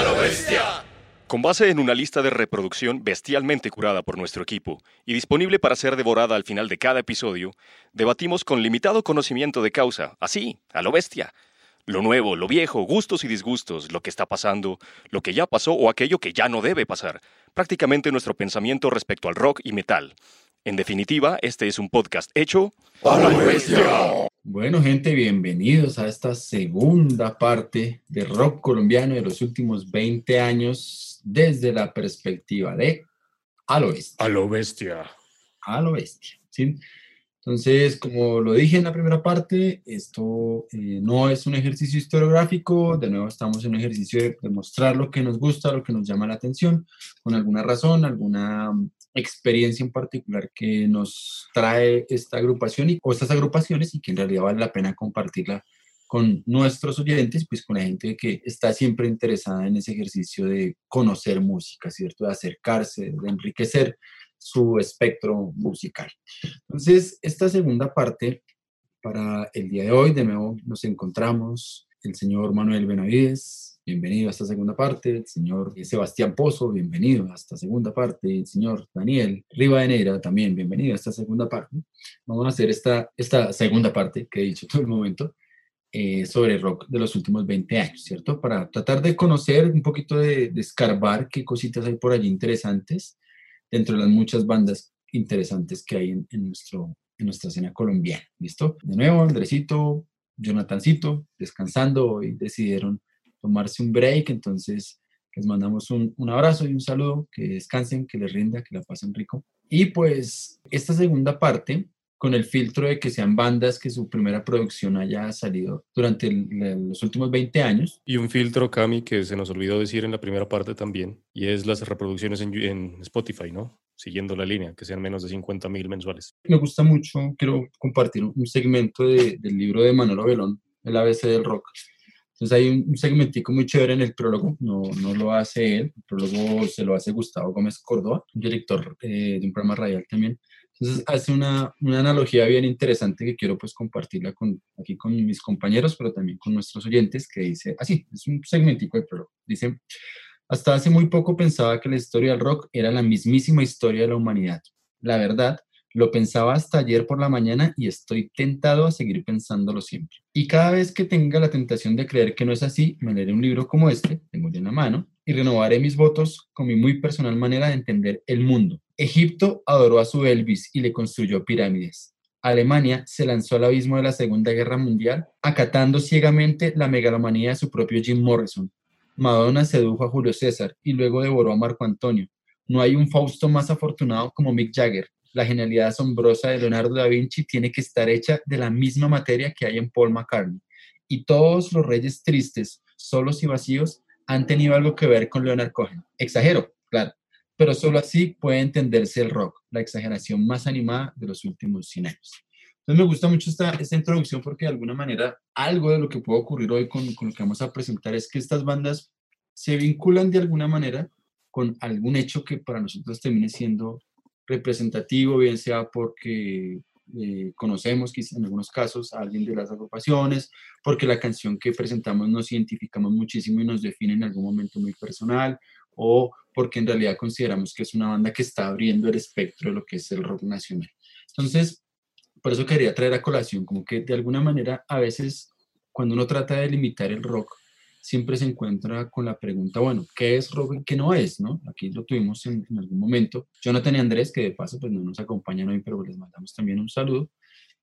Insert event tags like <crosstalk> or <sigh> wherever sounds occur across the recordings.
¡A lo bestia! Con base en una lista de reproducción bestialmente curada por nuestro equipo y disponible para ser devorada al final de cada episodio, debatimos con limitado conocimiento de causa, así, a lo bestia. Lo nuevo, lo viejo, gustos y disgustos, lo que está pasando, lo que ya pasó o aquello que ya no debe pasar. Prácticamente nuestro pensamiento respecto al rock y metal. En definitiva, este es un podcast hecho a la bestia. Bueno, gente, bienvenidos a esta segunda parte de rock colombiano de los últimos 20 años desde la perspectiva de a lo bestia. A lo bestia. A lo bestia. ¿sí? Entonces, como lo dije en la primera parte, esto eh, no es un ejercicio historiográfico, de nuevo estamos en un ejercicio de, de mostrar lo que nos gusta, lo que nos llama la atención, con alguna razón, alguna experiencia en particular que nos trae esta agrupación y, o estas agrupaciones y que en realidad vale la pena compartirla con nuestros oyentes, pues con la gente que está siempre interesada en ese ejercicio de conocer música, ¿cierto? De acercarse, de enriquecer su espectro musical. Entonces, esta segunda parte, para el día de hoy, de nuevo nos encontramos el señor Manuel Benavides, bienvenido a esta segunda parte, el señor Sebastián Pozo, bienvenido a esta segunda parte, el señor Daniel Rivadeneira, también bienvenido a esta segunda parte. Vamos a hacer esta, esta segunda parte que he dicho todo el momento eh, sobre rock de los últimos 20 años, ¿cierto? Para tratar de conocer un poquito, de, de escarbar qué cositas hay por allí interesantes dentro de las muchas bandas interesantes que hay en, en nuestra escena colombiana, ¿listo? De nuevo, Andresito, Jonathancito, descansando, y decidieron tomarse un break, entonces les mandamos un, un, abrazo y un saludo, que descansen, que les rinda, que la pasen rico. Y pues esta segunda parte, con el filtro de que sean bandas que su primera producción haya salido durante el, los últimos 20 años. Y un filtro, Cami, que se nos olvidó decir en la primera parte también, y es las reproducciones en, en Spotify, ¿no? Siguiendo la línea, que sean menos de 50 mil mensuales. Me gusta mucho, quiero compartir un segmento de, del libro de Manolo Belón, El ABC del Rock, entonces hay un, segmentico muy chévere en el prólogo, no, no lo hace él, el prólogo se lo hace Gustavo Gómez Córdoba, un director eh, de un programa radial también. Entonces hace una, una, analogía bien interesante que quiero pues compartirla con, aquí con mis compañeros, pero también con nuestros oyentes, que dice así, es un segmentico de prólogo. Dice, hasta hace muy poco pensaba que la historia del rock era la mismísima historia de la humanidad. La verdad lo pensaba hasta ayer por la mañana y estoy tentado a seguir pensándolo siempre. Y cada vez que tenga la tentación de creer que no es así, me leeré un libro como este, tengo ya en la mano, y renovaré mis votos con mi muy personal manera de entender el mundo. Egipto adoró a su Elvis y le construyó pirámides. Alemania se lanzó al abismo de la Segunda Guerra Mundial, acatando ciegamente la megalomanía de su propio Jim Morrison. Madonna sedujo a Julio César y luego devoró a Marco Antonio. No hay un Fausto más afortunado como Mick Jagger, la genialidad asombrosa de Leonardo da Vinci tiene que estar hecha de la misma materia que hay en Paul McCartney. Y todos los reyes tristes, solos y vacíos, han tenido algo que ver con Leonard Cohen. Exagero, claro, pero solo así puede entenderse el rock, la exageración más animada de los últimos 100 años. Entonces me gusta mucho esta, esta introducción porque de alguna manera algo de lo que puede ocurrir hoy con, con lo que vamos a presentar es que estas bandas se vinculan de alguna manera con algún hecho que para nosotros termine siendo representativo, bien sea porque eh, conocemos quizá en algunos casos a alguien de las agrupaciones, porque la canción que presentamos nos identificamos muchísimo y nos define en algún momento muy personal, o porque en realidad consideramos que es una banda que está abriendo el espectro de lo que es el rock nacional. Entonces, por eso quería traer a colación, como que de alguna manera a veces cuando uno trata de limitar el rock, siempre se encuentra con la pregunta, bueno, ¿qué es y qué no es? ¿no? Aquí lo tuvimos en, en, algún momento. Jonathan y Andrés, que de paso pues no nos acompañan hoy, pero les mandamos también un saludo.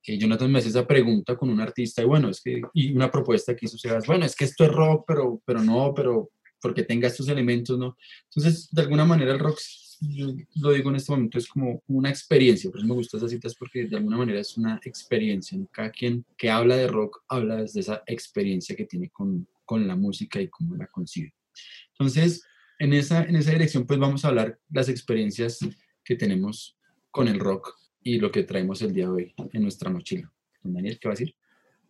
Eh, Jonathan me hace esa pregunta con un artista y bueno, es que, y una propuesta que hizo Sebas, bueno, es que esto es rock, pero, pero no, pero porque tenga estos elementos, ¿no? Entonces, de alguna manera el rock, yo lo digo en este momento, es como una experiencia, por eso me gustan esas citas porque de alguna manera es una experiencia, ¿no? Cada quien que habla de rock habla desde esa experiencia que tiene con, con la música y cómo la concibe. Entonces, en esa, en esa dirección, pues vamos a hablar las experiencias que tenemos con el rock y lo que traemos el día de hoy en nuestra mochila. Daniel, ¿qué va a decir?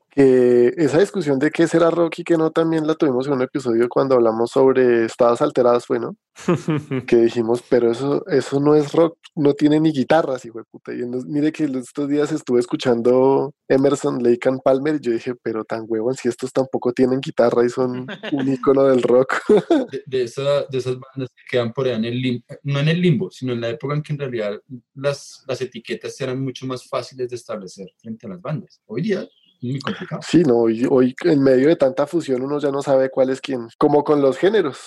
Que esa discusión de qué será rock y qué no también la tuvimos en un episodio cuando hablamos sobre estados alterados, fue, ¿no? <laughs> que dijimos, pero eso, eso no es rock, no tiene ni guitarras, hijo de puta. Y mire que estos días estuve escuchando Emerson, Lake and Palmer y yo dije, pero tan huevón, si estos tampoco tienen guitarra y son un <laughs> icono del rock. <laughs> de, esa, de, esas bandas que quedan por allá en el limbo, no en el limbo, sino en la época en que en realidad las, las etiquetas eran mucho más fáciles de establecer frente a las bandas. Hoy día muy complicado. Sí, no, hoy, hoy en medio de tanta fusión uno ya no sabe cuál es quién, como con los géneros.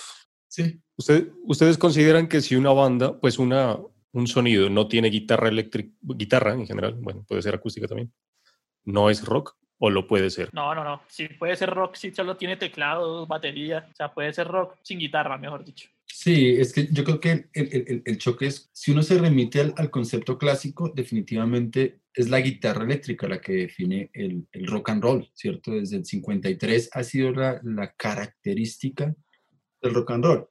Sí. ¿Ustedes consideran que si una banda, pues una, un sonido no tiene guitarra eléctrica, guitarra en general, bueno, puede ser acústica también, no es rock? ¿O lo puede ser? No, no, no. Sí puede ser rock si solo tiene teclados, batería. O sea, puede ser rock sin guitarra, mejor dicho. Sí, es que yo creo que el, el, el choque es, si uno se remite al, al, concepto clásico, definitivamente es la guitarra eléctrica la que define el, el rock and roll, ¿cierto? Desde el 53 ha sido la, la característica del rock and roll.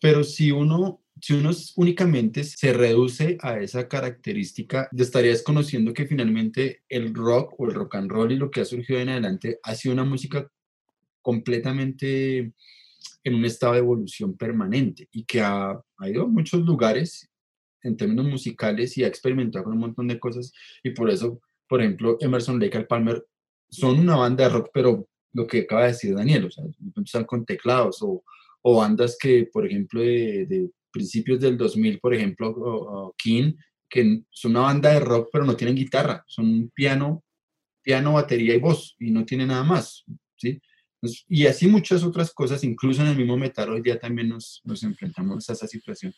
Pero si uno si uno únicamente se reduce a esa característica, estarías conociendo que finalmente el rock o el rock and roll y lo que ha surgido en adelante ha sido una música completamente en un estado de evolución permanente y que ha, ha ido a muchos lugares en términos musicales y ha experimentado con un montón de cosas y por eso, por ejemplo, Emerson Lake y Palmer son una banda de rock, pero lo que acaba de decir Daniel, o sea, están con teclados o, o bandas que, por ejemplo, de, de principios del 2000, por ejemplo, King, que son una banda de rock, pero no tienen guitarra, son piano, piano, batería y voz, y no tienen nada más. Y así muchas otras cosas, incluso en el mismo metal, hoy día también nos, nos enfrentamos a esa situación.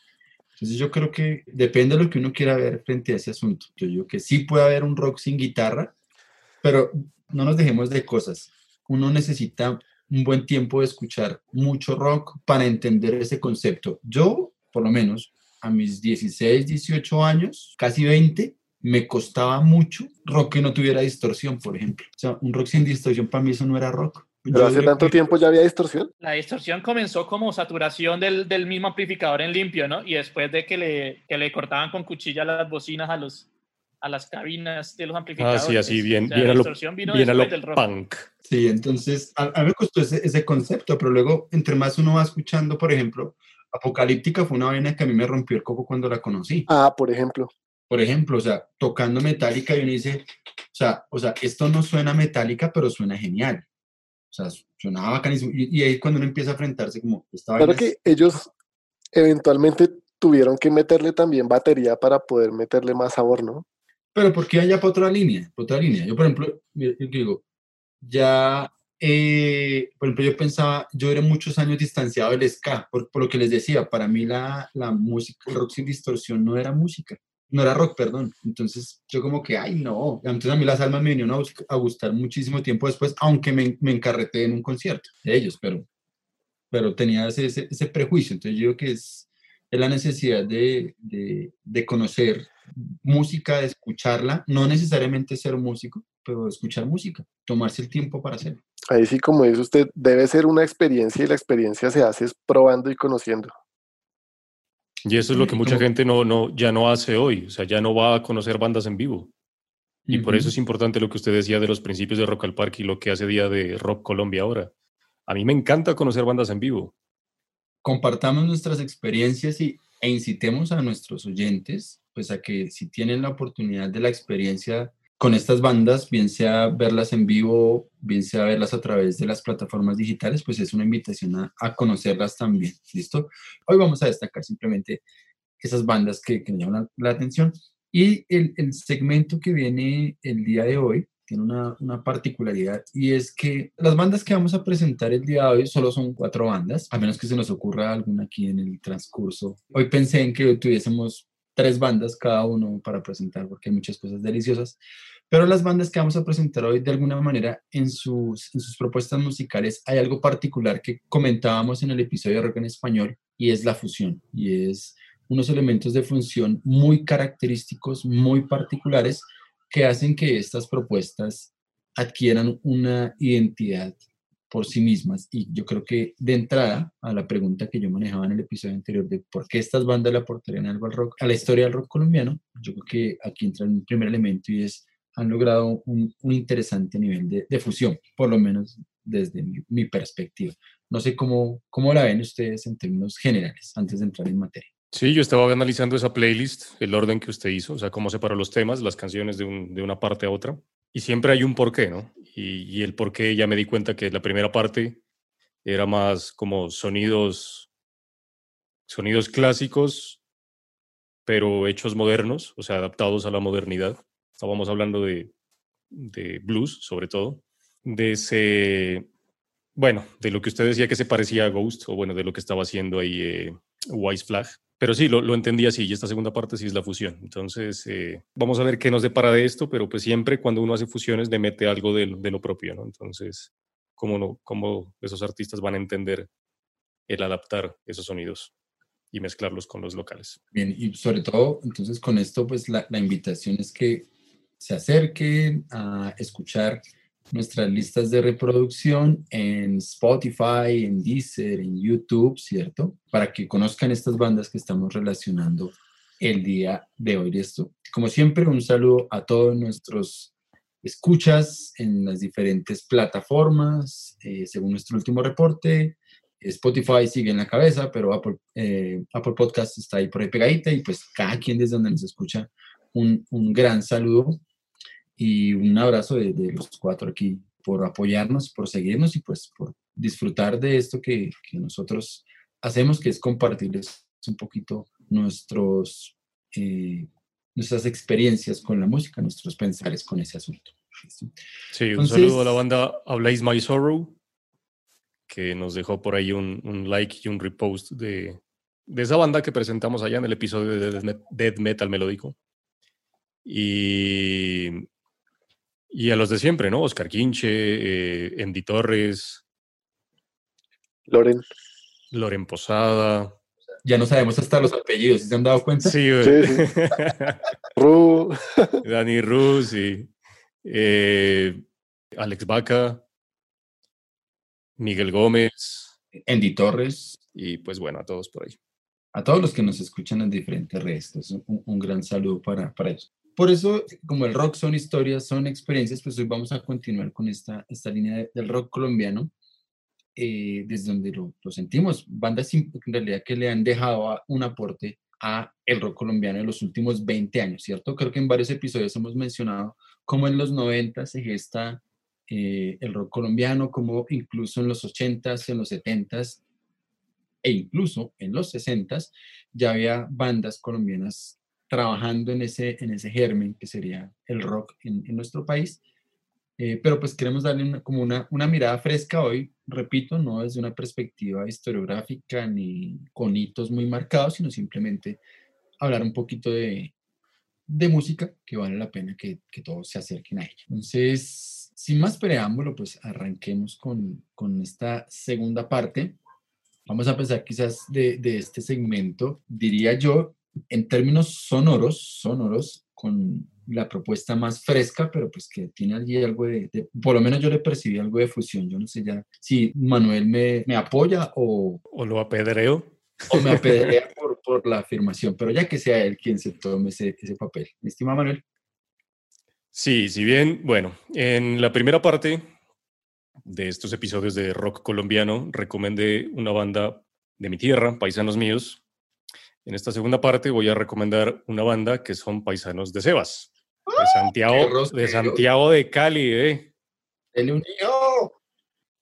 Entonces yo creo que depende de lo que uno quiera ver frente a ese asunto. Yo digo que sí puede haber un rock sin guitarra, pero no nos dejemos de cosas. Uno necesita un buen tiempo de escuchar mucho rock para entender ese concepto. Yo por lo menos a mis 16, 18 años, casi 20, me costaba mucho rock que no tuviera distorsión, por ejemplo. O sea, un rock sin distorsión para mí eso no era rock. ¿Pero hace tanto tiempo ya había distorsión? La distorsión comenzó como saturación del, del, mismo amplificador en limpio, ¿no? Y después de que le, que le cortaban con cuchilla las bocinas a los a las cabinas de los amplificadores. Ah, sí, así, bien, bien, a lo, bien a lo punk. Sí, entonces, a, a, mí me costó ese, ese concepto, pero luego, entre más uno va escuchando, por ejemplo, Apocalíptica fue una vaina que a mí me rompió el coco cuando la conocí. Ah, por ejemplo. Por ejemplo, o sea, tocando metálica y uno dice, o sea, o sea, esto no suena metálica, pero suena genial. O sea, suena bacanísimo. Y, y ahí cuando uno empieza a enfrentarse como... Esta claro que ellos eventualmente tuvieron que meterle también batería para poder meterle más sabor, ¿no? Pero ¿por qué allá para otra línea? Para otra línea. Yo, por ejemplo, yo digo, ya eh, por ejemplo, yo pensaba, yo era muchos años distanciado del ska, por, por lo que les decía, para mí la, la, música, el rock sin distorsión no era música, no era rock, perdón. Entonces yo como que, ay, no. Entonces a mí las almas me vinieron a, gustar muchísimo tiempo después, aunque me, me, encarreté en un concierto de ellos, pero, pero tenía ese, ese, ese prejuicio. Entonces yo creo que es, es la necesidad de, de, de conocer música, de escucharla, no necesariamente ser músico, pero escuchar música, tomarse el tiempo para hacerlo. Ahí sí, como dice usted, debe ser una experiencia y la experiencia se hace probando y conociendo. Y eso es lo que mucha gente no, no, ya no hace hoy, o sea, ya no va a conocer bandas en vivo. Y por eso es importante lo que usted decía de los principios de Rock al Parque y lo que hace día de Rock Colombia ahora. A mí me encanta conocer bandas en vivo. Compartamos nuestras experiencias y, e incitemos a nuestros oyentes, pues a que si tienen la oportunidad de la experiencia con estas bandas, bien sea verlas en vivo, bien sea verlas a través de las plataformas digitales, pues es una invitación a, a conocerlas también. ¿Listo? Hoy vamos a destacar simplemente esas bandas que, que me llaman la, atención. Y el, el, segmento que viene el día de hoy tiene una, una, particularidad y es que las bandas que vamos a presentar el día de hoy solo son cuatro bandas, a menos que se nos ocurra alguna aquí en el transcurso. Hoy pensé en que tuviésemos tres bandas cada uno para presentar porque hay muchas cosas deliciosas. Pero las bandas que vamos a presentar hoy, de alguna manera, en sus, en sus propuestas musicales, hay algo particular que comentábamos en el episodio de Rock en Español y es la fusión. Y es unos elementos de función muy característicos, muy particulares, que hacen que estas propuestas adquieran una identidad por sí mismas. Y yo creo que de entrada a la pregunta que yo manejaba en el episodio anterior de por qué estas bandas le aportarían algo al rock, a la historia del rock colombiano, yo creo que aquí entra un primer elemento y es han logrado un, un interesante nivel de, de, fusión, por lo menos desde mi, mi, perspectiva. No sé cómo, cómo la ven ustedes en términos generales, antes de entrar en materia. Sí, yo estaba analizando esa playlist, el orden que usted hizo, o sea, cómo separó los temas, las canciones de, un, de una parte a otra. Y siempre hay un porqué, ¿no? Y, y el porqué ya me di cuenta que la primera parte era más como sonidos, sonidos clásicos, pero hechos modernos, o sea, adaptados a la modernidad. Estábamos hablando de, de blues, sobre todo, de ese, bueno, de lo que usted decía que se parecía a Ghost, o bueno, de lo que estaba haciendo ahí eh, Wise Flag. Pero sí, lo, lo, entendí así, y esta segunda parte sí es la fusión. Entonces, eh, vamos a ver qué nos depara de esto, pero pues siempre cuando uno hace fusiones le mete algo de, de lo propio, ¿no? Entonces, ¿cómo, no, ¿cómo esos artistas van a entender el adaptar esos sonidos? y mezclarlos con los locales. Bien, y sobre todo, entonces con esto, pues la, la invitación es que se acerquen a escuchar nuestras listas de reproducción en Spotify, en Deezer, en YouTube, ¿cierto? Para que conozcan estas bandas que estamos relacionando el día de hoy. Esto, como siempre, un saludo a todos nuestros escuchas en las diferentes plataformas. Eh, según nuestro último reporte, Spotify sigue en la cabeza, pero Apple, eh, Apple Podcast está ahí por ahí pegadita y pues cada quien desde donde nos escucha, un, un gran saludo y un abrazo de, de, los cuatro aquí por apoyarnos, por seguirnos y pues por disfrutar de esto que, que nosotros hacemos, que es compartirles un poquito nuestros, eh, nuestras experiencias con la música, nuestros pensares con ese asunto. Sí, un Entonces, saludo a la banda Ablaze My Sorrow, que nos dejó por ahí un, un like y un repost de, de, esa banda que presentamos allá en el episodio de Death Metal Melódico. Y, y a los de siempre, ¿no? Oscar Quinche, eh, Andy Torres, Loren. Loren Posada. Ya no sabemos hasta los apellidos, ¿se han dado cuenta? Sí, Sí, sí. <laughs> Ru. Dani Ruz y eh, Alex Vaca. Miguel Gómez. Andy Torres. Y pues bueno, a todos por ahí. A todos los que nos escuchan en diferentes redes, es un, un, gran saludo para, para ellos. Por eso, como el rock son historias, son experiencias, pues hoy vamos a continuar con esta, esta línea de, del rock colombiano, eh, desde donde lo, lo, sentimos. Bandas en realidad que le han dejado un aporte a el rock colombiano en los últimos 20 años, ¿cierto? Creo que en varios episodios hemos mencionado cómo en los 90 se gesta eh, el rock colombiano, como incluso en los 80s, en los 70s e incluso en los 60s ya había bandas colombianas trabajando en ese, en ese germen que sería el rock en, en nuestro país. Eh, pero pues queremos darle una, como una, una, mirada fresca hoy, repito, no desde una perspectiva historiográfica ni con hitos muy marcados, sino simplemente hablar un poquito de, de música que vale la pena que, que todos se acerquen a ella. Entonces, sin más preámbulo, pues arranquemos con, con esta segunda parte. Vamos a empezar quizás de, de, este segmento, diría yo, en términos sonoros, sonoros, con la propuesta más fresca, pero pues que tiene allí algo de, de, por lo menos yo le percibí algo de fusión. Yo no sé ya si Manuel me, me apoya o... O lo apedreo. O me apedrea por, por la afirmación, pero ya que sea él quien se tome ese, ese papel. ¿Me estima Manuel? Sí, si bien, bueno, en la primera parte de estos episodios de rock colombiano recomendé una banda de mi tierra, Paisanos Míos. En esta segunda parte voy a recomendar una banda que son Paisanos de Sebas, de Santiago, de, Santiago de Cali. ¿eh? El unido.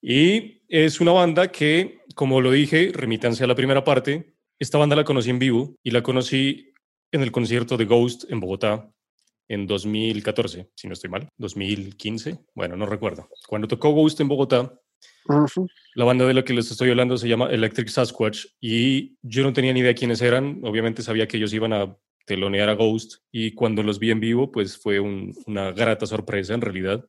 Y es una banda que, como lo dije, remítanse a la primera parte. Esta banda la conocí en vivo y la conocí en el concierto de Ghost en Bogotá en 2014, si no estoy mal, 2015, bueno, no recuerdo. Cuando tocó Ghost en Bogotá, la banda de la que les estoy hablando se llama Electric Sasquatch y yo no tenía ni idea quiénes eran, obviamente sabía que ellos iban a telonear a Ghost y cuando los vi en vivo, pues fue un, una grata sorpresa en realidad.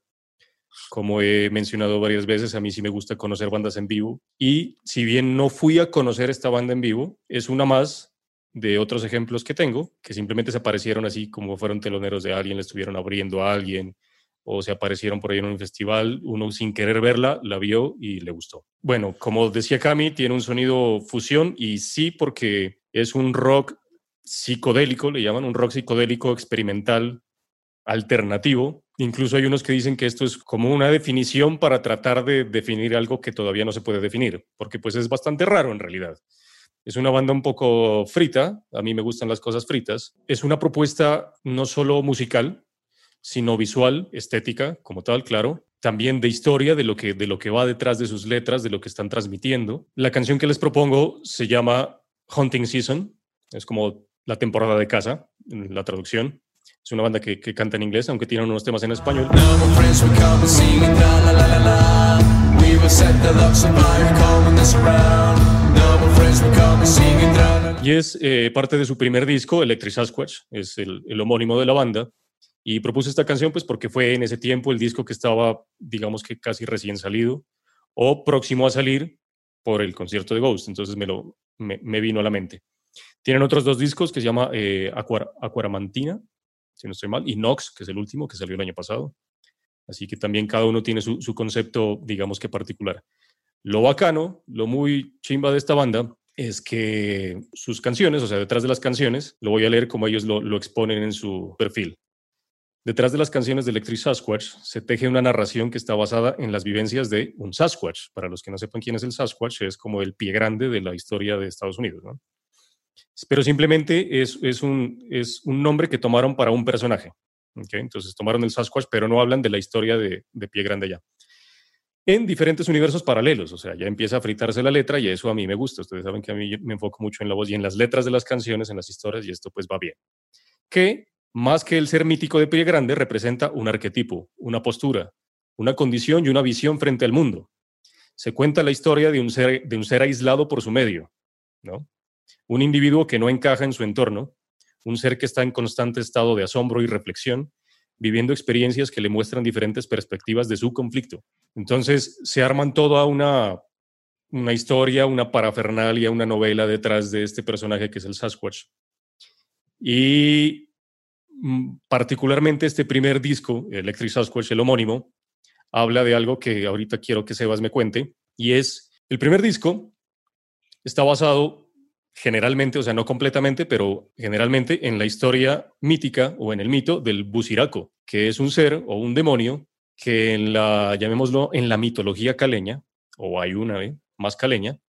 Como he mencionado varias veces, a mí sí me gusta conocer bandas en vivo y si bien no fui a conocer esta banda en vivo, es una más de otros ejemplos que tengo, que simplemente se aparecieron así como fueron teloneros de alguien, le estuvieron abriendo a alguien o se aparecieron por ahí en un festival, uno sin querer verla, la vio y le gustó. Bueno, como decía Cami, tiene un sonido fusión y sí porque es un rock psicodélico, le llaman un rock psicodélico experimental alternativo, Incluso hay unos que dicen que esto es como una definición para tratar de definir algo que todavía no se puede definir, porque pues es bastante raro en realidad. Es una banda un poco frita, a mí me gustan las cosas fritas. Es una propuesta no solo musical, sino visual, estética, como tal, claro, también de historia, de lo, que, de lo que va detrás de sus letras, de lo que están transmitiendo. La canción que les propongo se llama Hunting Season, es como la temporada de casa, en la traducción. Es una banda que, que canta en inglés, aunque tiene unos temas en español. Y es eh, parte de su primer disco, Electric Sasquatch, es el, el, homónimo de la banda. Y propuse esta canción pues porque fue en ese tiempo el disco que estaba, digamos que casi recién salido o próximo a salir por el concierto de Ghost. Entonces me, lo, me, vino a la mente. Tienen otros dos discos que se llama eh, Aquaramantina, si no estoy mal, y Nox, que es el último, que salió el año pasado. Así que también cada uno tiene su, su concepto, digamos que particular. Lo bacano, lo muy chimba de esta banda es que sus canciones, o sea, detrás de las canciones, lo voy a leer como ellos lo, lo exponen en su perfil. Detrás de las canciones de Electric Sasquatch se teje una narración que está basada en las vivencias de un Sasquatch. Para los que no sepan quién es el Sasquatch, es como el pie grande de la historia de Estados Unidos. ¿no? Pero simplemente es, es, un, es un nombre que tomaron para un personaje. ¿okay? Entonces tomaron el Sasquatch, pero no hablan de la historia de, de pie grande allá. En diferentes universos paralelos, o sea, ya empieza a fritarse la letra y eso a mí me gusta. Ustedes saben que a mí me enfoco mucho en la voz y en las letras de las canciones, en las historias, y esto pues va bien. Que más que el ser mítico de pie grande, representa un arquetipo, una postura, una condición y una visión frente al mundo. Se cuenta la historia de un ser, aislado por su medio, ¿no? Un individuo que no encaja en su entorno, un ser que está en constante estado de asombro y reflexión, viviendo experiencias que le muestran diferentes perspectivas de su conflicto. Entonces se arman toda una, una historia, una parafernalia, una novela detrás de este personaje que es el Sasquatch. Y particularmente este primer disco, Electric Sasquatch, el homónimo, habla de algo que ahorita quiero que Sebas me cuente, y es, el primer disco está basado generalmente, o sea, no completamente, pero generalmente en la historia mítica o en el mito del Busiraco, que es un ser o un demonio que en la, llamémoslo, en la mitología caleña, o hay una ¿eh? más caleña,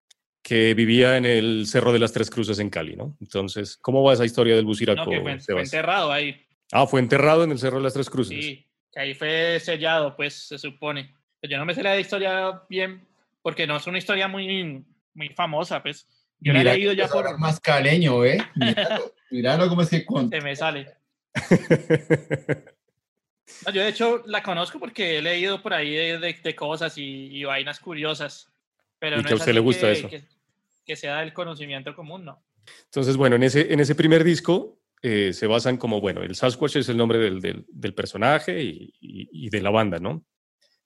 que vivía en el Cerro de las Tres Cruces en Cali, ¿no? Entonces, ¿cómo va esa historia del Buciraco? No, que fue, fue, enterrado ahí. Ah, fue enterrado en el Cerro de las Tres Cruces. Sí, que ahí fue sellado, pues se supone. Yo no me sé la historia bien, porque no es una historia muy, muy famosa, pues. Yo Mira, la he leído ya por... Más caleño, ¿eh? Míralo, <laughs> míralo cómo es que cuenta. Se me sale. <laughs> No, yo de hecho la conozco porque he leído por ahí de, de, de cosas y, y, vainas curiosas. Pero ¿Y no que a usted le gusta que, eso? Que, que sea del conocimiento común, ¿no? Entonces, bueno, en ese, en ese primer disco eh, se basan como, bueno, el Sasquatch es el nombre del, del, personaje y, y, y, de la banda, ¿no?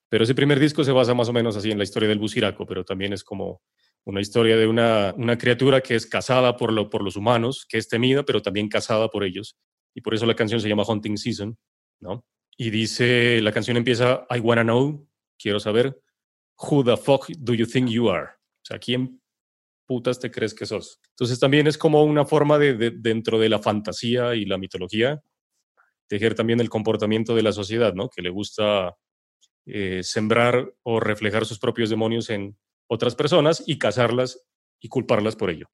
Pero ese primer disco se basa más o menos así en la historia del Buciraco, pero también es como una historia de una, una criatura que es cazada por, lo, por los humanos, que es temida, pero también cazada por ellos. Y por eso la canción se llama Hunting Season, ¿no? Y dice, la canción empieza, I wanna know, quiero saber, who the fuck do you think you are? O sea, ¿quién putas te crees que sos? Entonces también es como una forma de, de dentro de la fantasía y la mitología, tejer también el comportamiento de la sociedad, ¿no? Que le gusta eh, sembrar o reflejar sus propios demonios en otras personas y cazarlas y culparlas por ello.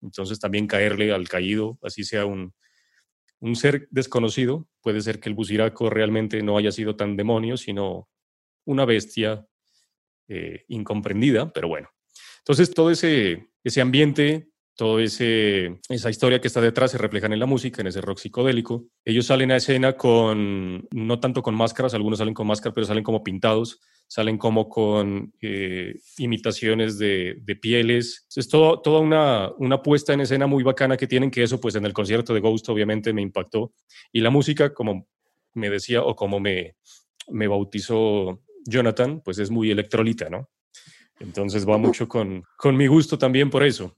Entonces también caerle al caído, así sea un, un ser desconocido, puede ser que el buciraco realmente no haya sido tan demonio, sino una bestia eh, incomprendida, pero bueno. Entonces todo ese, ese ambiente, toda esa historia que está detrás se refleja en la música, en ese rock psicodélico. Ellos salen a escena con, no tanto con máscaras, algunos salen con máscaras, pero salen como pintados, salen como con eh, imitaciones de, de, pieles. Es todo, toda una, una puesta en escena muy bacana que tienen, que eso pues en el concierto de Ghost obviamente me impactó. Y la música, como me decía o como me, me bautizó Jonathan, pues es muy electrolita, ¿no? Entonces va mucho con, con mi gusto también por eso.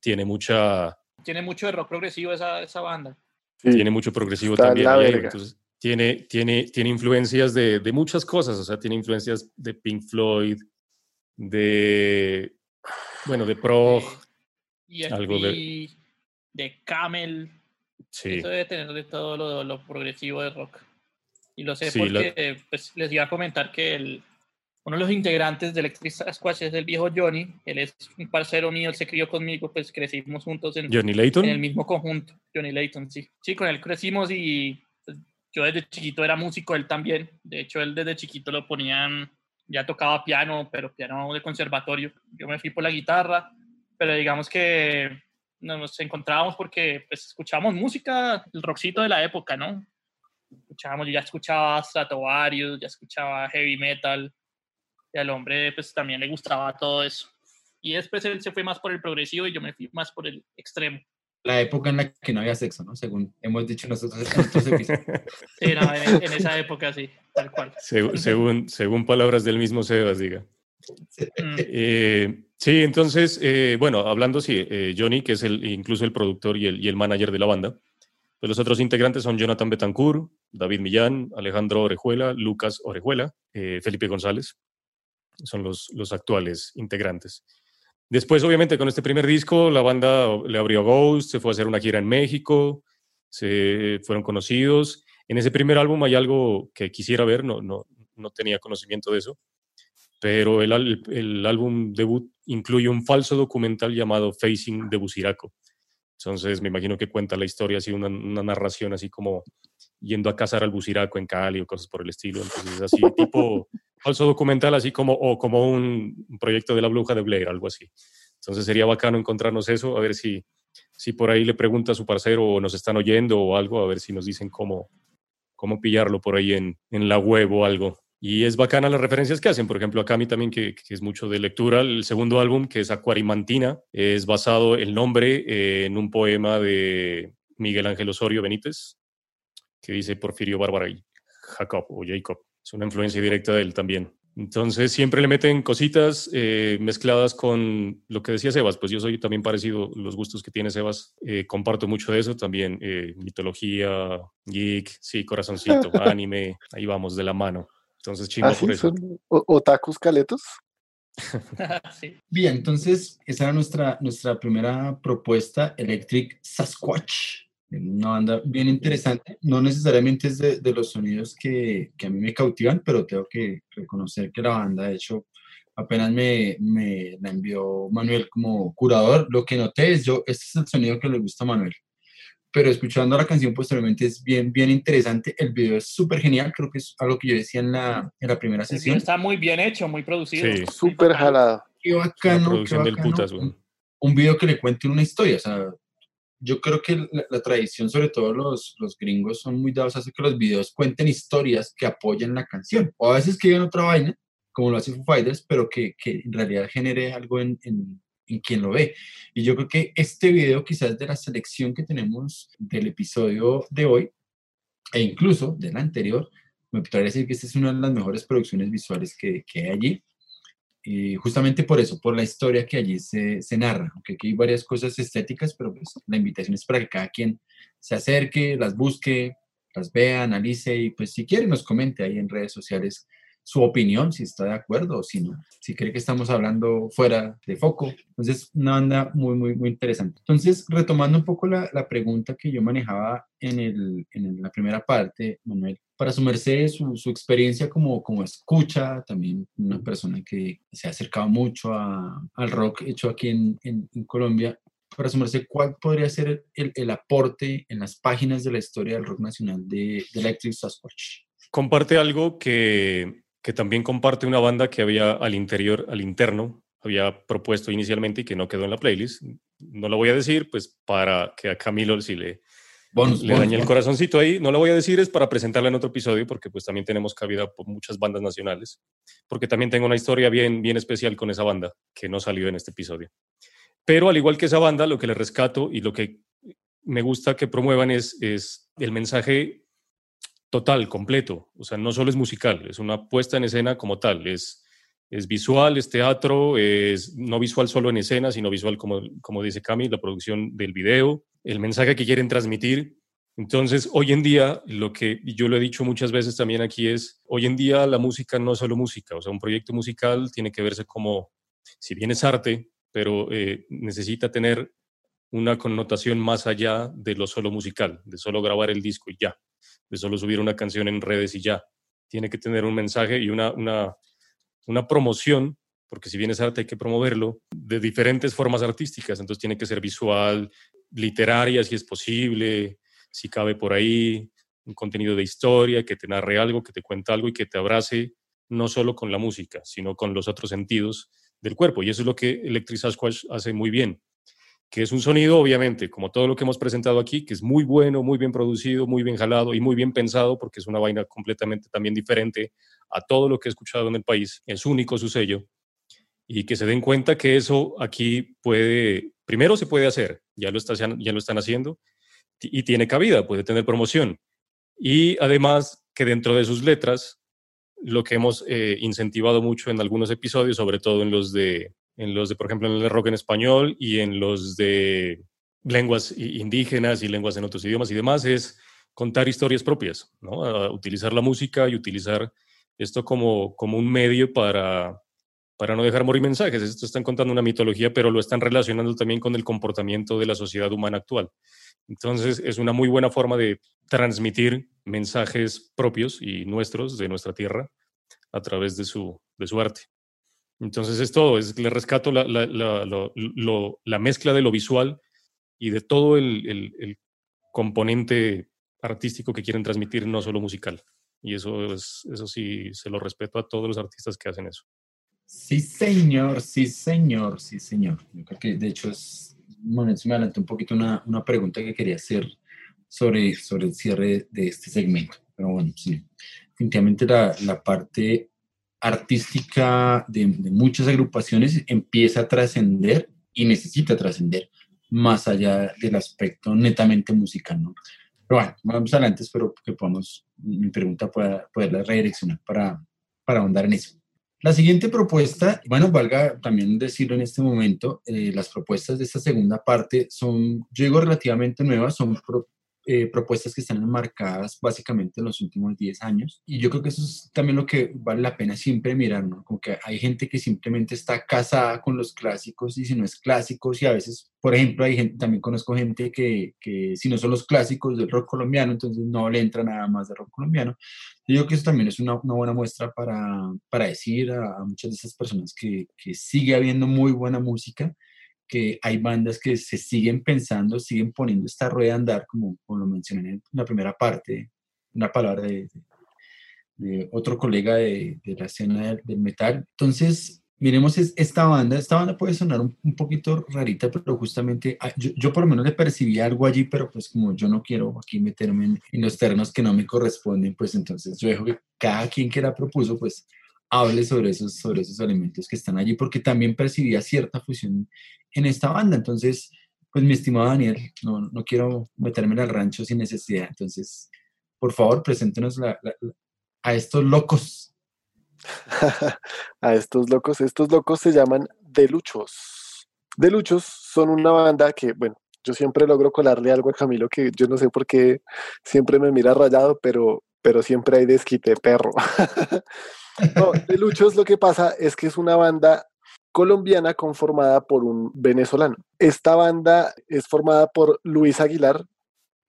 Tiene mucha... Tiene mucho de rock progresivo esa, esa banda. Sí. Tiene mucho progresivo Está también. la y verga. entonces, tiene, tiene, tiene influencias de, de, muchas cosas, o sea, tiene influencias de Pink Floyd, de, bueno, de Prog, y algo de, de Camel. Sí. Eso debe tener de todo lo, lo progresivo de rock. Y lo sé porque pues, les iba a comentar que el, uno de los integrantes de Electric Squash es el viejo Johnny. Él es un parcero mío, él se crió conmigo, pues crecimos juntos en, Johnny Layton. en el mismo conjunto. Johnny Layton, sí. Sí, con él crecimos y pues, yo desde chiquito era músico, él también. De hecho, él desde chiquito lo ponían, ya tocaba piano, pero piano de conservatorio. Yo me fui por la guitarra, pero digamos que nos encontrábamos porque pues, escuchábamos música, el rockcito de la época, ¿no? Escuchábamos, yo ya escuchaba Stratovarius, ya escuchaba heavy metal, y al hombre pues también le gustaba todo eso. Y después él se fue más por el progresivo y yo me fui más por el extremo. La época en la que no había sexo, ¿no? Según hemos dicho nosotros en. Sí, no, <laughs> en, en, esa época sí, tal cual. Según, según, según palabras del mismo Sebas, diga. Mm. Eh, sí, entonces, eh, bueno, hablando, sí, eh, Johnny, que es el, incluso el productor y el, y el manager de la banda. Pues los otros integrantes son Jonathan Betancourt, David Millán, Alejandro Orejuela, Lucas Orejuela, Felipe González. Son los, los actuales integrantes. Después, obviamente, con este primer disco, la banda le abrió Ghost, se fue a hacer una gira en México, se fueron conocidos. En ese primer álbum hay algo que quisiera ver, no, no, no tenía conocimiento de eso, pero el, el, álbum debut incluye un falso documental llamado Facing de Busiraco. Entonces me imagino que cuenta la historia, así una, una, narración así como yendo a cazar al Busiraco en Cali o cosas por el estilo. Entonces así tipo falso documental, así como, o como un proyecto de la bruja de Blair, algo así. Entonces sería bacano encontrarnos eso, a ver si, si por ahí le pregunta a su parcero o nos están oyendo o algo, a ver si nos dicen cómo, cómo pillarlo por ahí en, en la web o algo. Y es bacana las referencias que hacen. Por ejemplo, a mí también, que, que, es mucho de lectura, el segundo álbum, que es Acuarimantina, es basado el nombre eh, en un poema de Miguel Ángel Osorio Benítez, que dice Porfirio Bárbara y Jacob o Jacob. Es una influencia directa de él también. Entonces siempre le meten cositas eh, mezcladas con lo que decía Sebas, pues yo soy también parecido, los gustos que tiene Sebas, eh, comparto mucho de eso, también eh, mitología, geek, sí, corazoncito, <laughs> anime, ahí vamos de la mano. Entonces, chimba ¿Ah, sí? por eso. ¿Son otakus caletos? <laughs> sí. Bien, entonces esa era nuestra, nuestra primera propuesta, Electric Sasquatch. Una banda bien interesante, no necesariamente es de, de los sonidos que, que, a mí me cautivan, pero tengo que reconocer que la banda, de hecho, apenas me, me la envió Manuel como curador, lo que noté es yo, este es el sonido que le gusta a Manuel pero escuchando la canción posteriormente es bien, bien interesante. El video es súper genial, creo que es algo que yo decía en la, en la primera sesión. Está muy bien hecho, muy producido. Sí. Súper jalado. Qué bacano, qué bacano. Putas, un, un, video que le cuente una historia, o sea, yo creo que la, la, tradición, sobre todo los, los gringos, son muy dados a hacer que los videos cuenten historias que apoyen la canción, o a veces que digan otra vaina, como lo hace Foo Fighters, pero que, que en realidad genere algo en, en en quien lo ve. Y yo creo que este video quizás de la selección que tenemos del episodio de hoy, e incluso del anterior, me podría decir que esta es una de las mejores producciones visuales que, que hay allí. Y justamente por eso, por la historia que allí se, se narra, aunque aquí hay varias cosas estéticas, pero pues la invitación es para que cada quien se acerque, las busque, las vea, analice y pues si quiere nos comente ahí en redes sociales su opinión, si está de acuerdo o si no, si cree que estamos hablando fuera de foco. Entonces, una banda muy, muy, muy interesante. Entonces, retomando un poco la, la pregunta que yo manejaba en, el, en la primera parte, Manuel, para su merced, su, su, experiencia como, como escucha, también una persona que se ha acercado mucho a, al rock hecho aquí en, en, Colombia, para su merced, ¿cuál podría ser el, el, aporte en las páginas de la historia del rock nacional de, de Electric Sasquatch? Comparte algo que que también comparte una banda que había al interior, al interno, había propuesto inicialmente y que no quedó en la playlist. No lo voy a decir, pues para que a Camilo si le, bonus, le bonus, dañe el corazoncito ahí. No lo voy a decir, es para presentarla en otro episodio, porque pues también tenemos cabida por muchas bandas nacionales, porque también tengo una historia bien, bien especial con esa banda que no salió en este episodio. Pero al igual que esa banda, lo que le rescato y lo que me gusta que promuevan es, es el mensaje total, completo. O sea, no solo es musical, es una puesta en escena como tal. Es, es visual, es teatro, es no visual solo en escena, sino visual, como, como dice Cami, la producción del video, el mensaje que quieren transmitir. Entonces, hoy en día, lo que yo lo he dicho muchas veces también aquí es, hoy en día la música no es solo música, o sea, un proyecto musical tiene que verse como, si bien es arte, pero eh, necesita tener una connotación más allá de lo solo musical, de solo grabar el disco y ya de solo subir una canción en redes y ya. Tiene que tener un mensaje y una, una, una promoción, porque si bien es arte hay que promoverlo, de diferentes formas artísticas. Entonces tiene que ser visual, literaria si es posible, si cabe por ahí, un contenido de historia que te narre algo, que te cuenta algo y que te abrace no solo con la música, sino con los otros sentidos del cuerpo. Y eso es lo que Electric Squash hace muy bien, que es un sonido, obviamente, como todo lo que hemos presentado aquí, que es muy bueno, muy bien producido, muy bien jalado y muy bien pensado, porque es una vaina completamente también diferente a todo lo que he escuchado en el país. Es único su sello. Y que se den cuenta que eso aquí puede, primero se puede hacer, ya lo, está, ya lo están haciendo, y tiene cabida, puede tener promoción. Y además que dentro de sus letras lo que hemos eh, incentivado mucho en algunos episodios, sobre todo en los de, en los de, por ejemplo, en el rock en español y en los de lenguas indígenas y lenguas en otros idiomas y demás, es contar historias propias, ¿no? utilizar la música y utilizar esto como, como un medio para, para no dejar morir mensajes. Esto están contando una mitología, pero lo están relacionando también con el comportamiento de la sociedad humana actual. Entonces, es una muy buena forma de transmitir mensajes propios y nuestros de nuestra tierra a través de su, de su arte. Entonces, es todo, es, le rescato la, la, la, la mezcla de lo visual y de todo el, el, el, componente artístico que quieren transmitir, no solo musical. Y eso, es, eso sí, se lo respeto a todos los artistas que hacen eso. Sí, señor, sí, señor, sí, señor. Yo creo que de hecho es bueno, me adelanté un poquito una, una, pregunta que quería hacer sobre, sobre el cierre de este segmento. Pero bueno, sí, definitivamente la, la parte artística de, de, muchas agrupaciones empieza a trascender y necesita trascender más allá del aspecto netamente musical, ¿no? Pero bueno, vamos adelante, espero que podamos, mi pregunta pueda poderla redireccionar para, para ahondar en eso. La siguiente propuesta, bueno, valga también decirlo en este momento, eh, las propuestas de esta segunda parte son, yo digo, relativamente nuevas, son eh, propuestas que están enmarcadas básicamente en los últimos 10 años. Y yo creo que eso es también lo que vale la pena siempre mirar, ¿no? Como que hay gente que simplemente está casada con los clásicos y si no es clásicos y a veces, por ejemplo, hay gente, también conozco gente que, que si no son los clásicos del rock colombiano, entonces no le entra nada más de rock colombiano. Yo creo que eso también es una, una buena muestra para, para decir a, a, muchas de esas personas que, que sigue habiendo muy buena música que hay bandas que se siguen pensando, siguen poniendo esta rueda a andar, como, como lo mencioné en la primera parte, una palabra de, de, otro colega de, de la escena del, del, metal. Entonces, miremos esta banda. Esta banda puede sonar un, un poquito rarita, pero justamente ah, yo, yo, por lo menos le percibí algo allí, pero pues como yo no quiero aquí meterme en, en los terrenos que no me corresponden, pues entonces yo dejo que cada quien que la propuso, pues hable sobre esos, sobre esos elementos que están allí, porque también percibía cierta fusión en esta banda. Entonces, pues mi estimado Daniel, no, no quiero meterme en el rancho sin necesidad. Entonces, por favor, preséntenos a estos locos. <laughs> a estos locos, estos locos se llaman Deluchos. Deluchos son una banda que, bueno, yo siempre logro colarle algo a Camilo que yo no sé por qué siempre me mira rayado, pero, pero siempre hay desquite perro. <laughs> No, de Luchos lo que pasa es que es una banda colombiana conformada por un venezolano. Esta banda es formada por Luis Aguilar,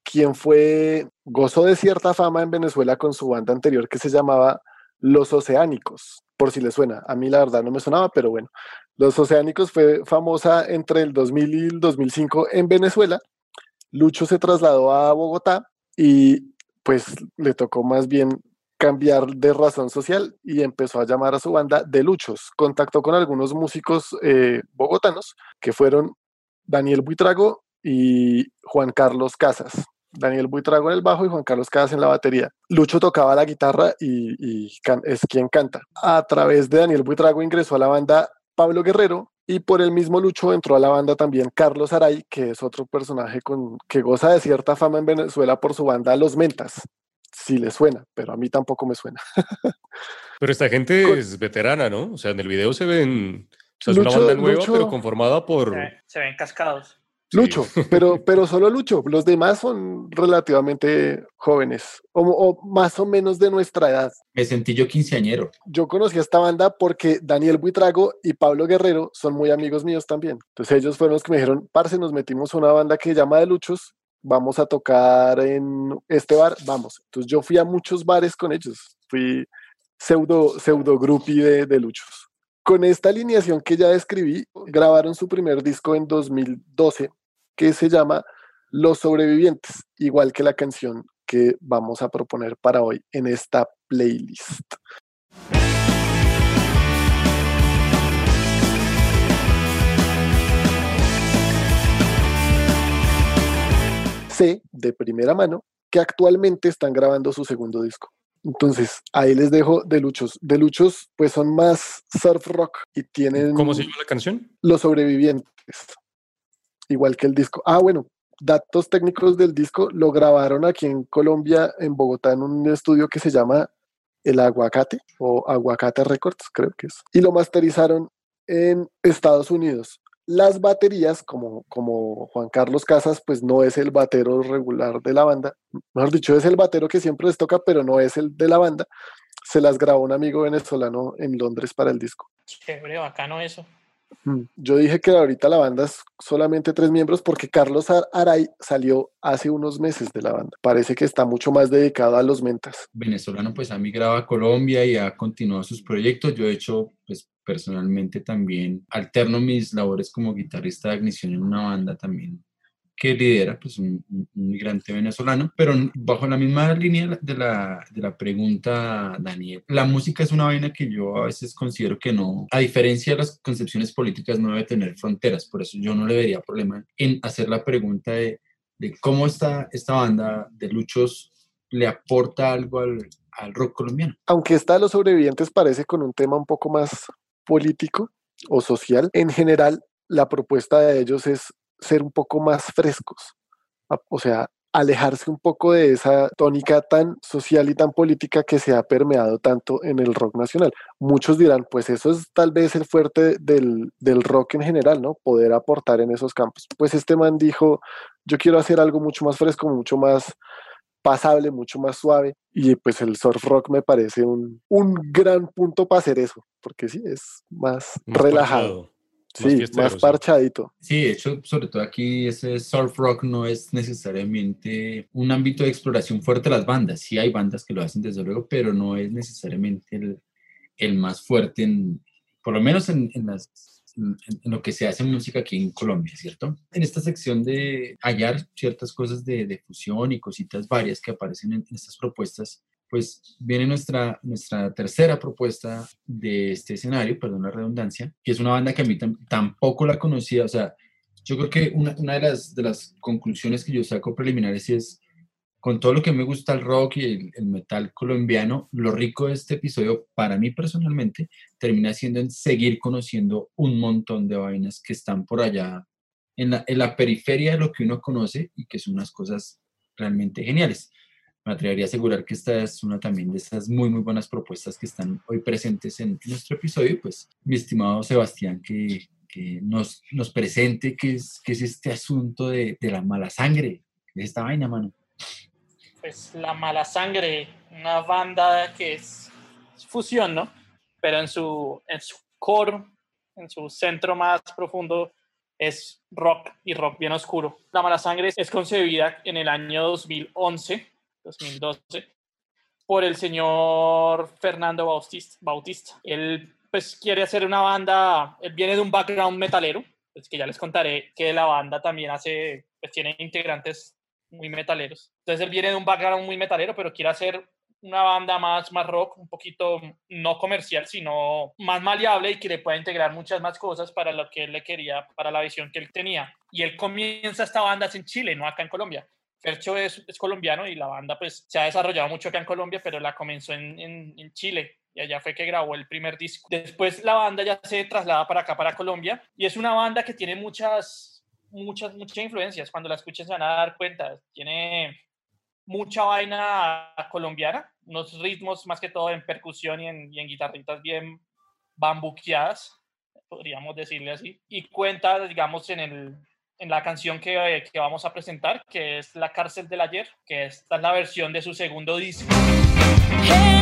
quien fue, gozó de cierta fama en Venezuela con su banda anterior que se llamaba Los Oceánicos, por si le suena. A mí la verdad no me sonaba, pero bueno. Los Oceánicos fue famosa entre el 2000 y el 2005 en Venezuela. Lucho se trasladó a Bogotá y pues le tocó más bien cambiar de razón social y empezó a llamar a su banda de Luchos. Contactó con algunos músicos eh, bogotanos que fueron Daniel Buitrago y Juan Carlos Casas. Daniel Buitrago en el bajo y Juan Carlos Casas en la batería. Lucho tocaba la guitarra y, y es quien canta. A través de Daniel Buitrago ingresó a la banda Pablo Guerrero y por el mismo Lucho entró a la banda también Carlos Aray, que es otro personaje con, que goza de cierta fama en Venezuela por su banda Los Mentas si le suena, pero a mí tampoco me suena. pero esta gente es veterana, ¿no? O sea, en el video se ven, o sea, es una banda nueva, Lucho, pero conformada por... Se, se ven cascados. Lucho, sí. pero, <laughs> pero solo Lucho. Los demás son relativamente jóvenes o, o, más o menos de nuestra edad. Me sentí yo quinceañero. Yo conocí a esta banda porque Daniel Buitrago y Pablo Guerrero son muy amigos míos también. Entonces ellos fueron los que me dijeron, parce, nos metimos a una banda que se llama De Luchos vamos a tocar en este bar, vamos. Entonces yo fui a muchos bares con ellos, fui pseudo, pseudo groupie de, de Luchos. Con esta alineación que ya describí, grabaron su primer disco en 2012 que se llama Los Sobrevivientes, igual que la canción que vamos a proponer para hoy en esta playlist. Sé de primera mano que actualmente están grabando su segundo disco. Entonces, ahí les dejo de Luchos. De Luchos, pues son más surf rock y tienen... ¿Cómo se llama la canción? Los sobrevivientes. Igual que el disco. Ah, bueno, datos técnicos del disco lo grabaron aquí en Colombia, en Bogotá, en un estudio que se llama El Aguacate o Aguacate Records, creo que es. Y lo masterizaron en Estados Unidos. Las baterías, como, como Juan Carlos Casas, pues no es el batero regular de la banda. Mejor dicho, es el batero que siempre les toca, pero no es el de la banda. Se las grabó un amigo venezolano en Londres para el disco. Chévere, bacano eso. Mm, Yo dije que ahorita la banda es solamente tres miembros porque Carlos Ar- Aray salió hace unos meses de la banda. Parece que está mucho más dedicado a los mentas. venezolano pues ha migrado a Colombia y ha continuado sus proyectos. Yo he hecho pues personalmente también alterno mis labores como guitarrista de ignición en una banda también que lidera pues un, migrante venezolano, pero bajo la misma línea de la, de la pregunta, Daniel, la música es una vaina que yo a veces considero que no, a diferencia de las concepciones políticas, no debe tener fronteras, por eso yo no le vería problema en hacer la pregunta de, de cómo está esta banda de luchos le aporta algo al, al rock colombiano. Aunque esta de los sobrevivientes parece con un tema un poco más político o social, en general la propuesta de ellos es ser un poco más frescos. O sea, alejarse un poco de esa tónica tan social y tan política que se ha permeado tanto en el rock nacional. Muchos dirán, pues eso es tal vez el fuerte del, del rock en general, ¿no? Poder aportar en esos campos. Pues este man dijo, yo quiero hacer algo mucho más fresco, mucho más pasable, mucho más suave. Y pues el surf rock me parece un, un gran punto para hacer eso, porque sí, es más, Más relajado. parchado, más sí, más sí. parchadito. Sí, de hecho, sobre todo aquí ese surf rock no es necesariamente un ámbito de exploración fuerte de las bandas. Sí hay bandas que lo hacen desde luego, pero no es necesariamente el, el más fuerte, en, por lo menos en, en las, en, lo que se hace música aquí en Colombia, ¿cierto? En esta sección de hallar ciertas cosas de, de fusión y cositas varias que aparecen en, estas propuestas, pues viene nuestra, nuestra tercera propuesta de este escenario, perdón la redundancia, que es una banda que a mí tam- tampoco la conocía, o sea, yo creo que una, una de, las, de las conclusiones que yo saco preliminares es, con todo lo que me gusta el rock y el, metal colombiano, lo rico de este episodio, para mí personalmente, termina siendo en seguir conociendo un montón de vainas que están por allá en la, periferia de lo que uno conoce y que son unas cosas realmente geniales. Me atrevería a asegurar que esta es una también de esas muy, muy buenas propuestas que están hoy presentes en nuestro episodio. Pues, mi estimado Sebastián, que, que nos, nos presente qué es, qué es este asunto de, de la mala sangre, de esta vaina, mano. Pues La Mala Sangre, una banda que es, fusión, ¿no? Pero en su, en su core, en su centro más profundo, es rock y rock bien oscuro. La Mala Sangre es concebida en el año 2011, 2012, por el señor Fernando Bautista. Bautista. Él pues quiere hacer una banda, él viene de un background metalero, pues que ya les contaré que la banda también hace, pues tiene integrantes muy metaleros. Entonces él viene de un background muy metalero, pero quiere hacer una banda más, más rock, un poquito no comercial, sino más maleable y que le pueda integrar muchas más cosas para lo que él le quería, para la visión que él tenía. Y él comienza esta banda en Chile, no acá en Colombia. Fercho es, es colombiano y la banda pues se ha desarrollado mucho acá en Colombia, pero la comenzó en, en, en Chile y allá fue que grabó el primer disco. Después la banda ya se traslada para acá, para Colombia, y es una banda que tiene muchas, muchas, muchas influencias. Cuando la escuchen se van a dar cuenta. Tiene mucha vaina colombiana, unos ritmos más que todo en percusión y en, y en guitarritas bien bambuqueadas, podríamos decirle así. Y cuenta, digamos, en, el, en la canción que, que vamos a presentar, que es La cárcel del ayer, que esta es la versión de su segundo disco. Gente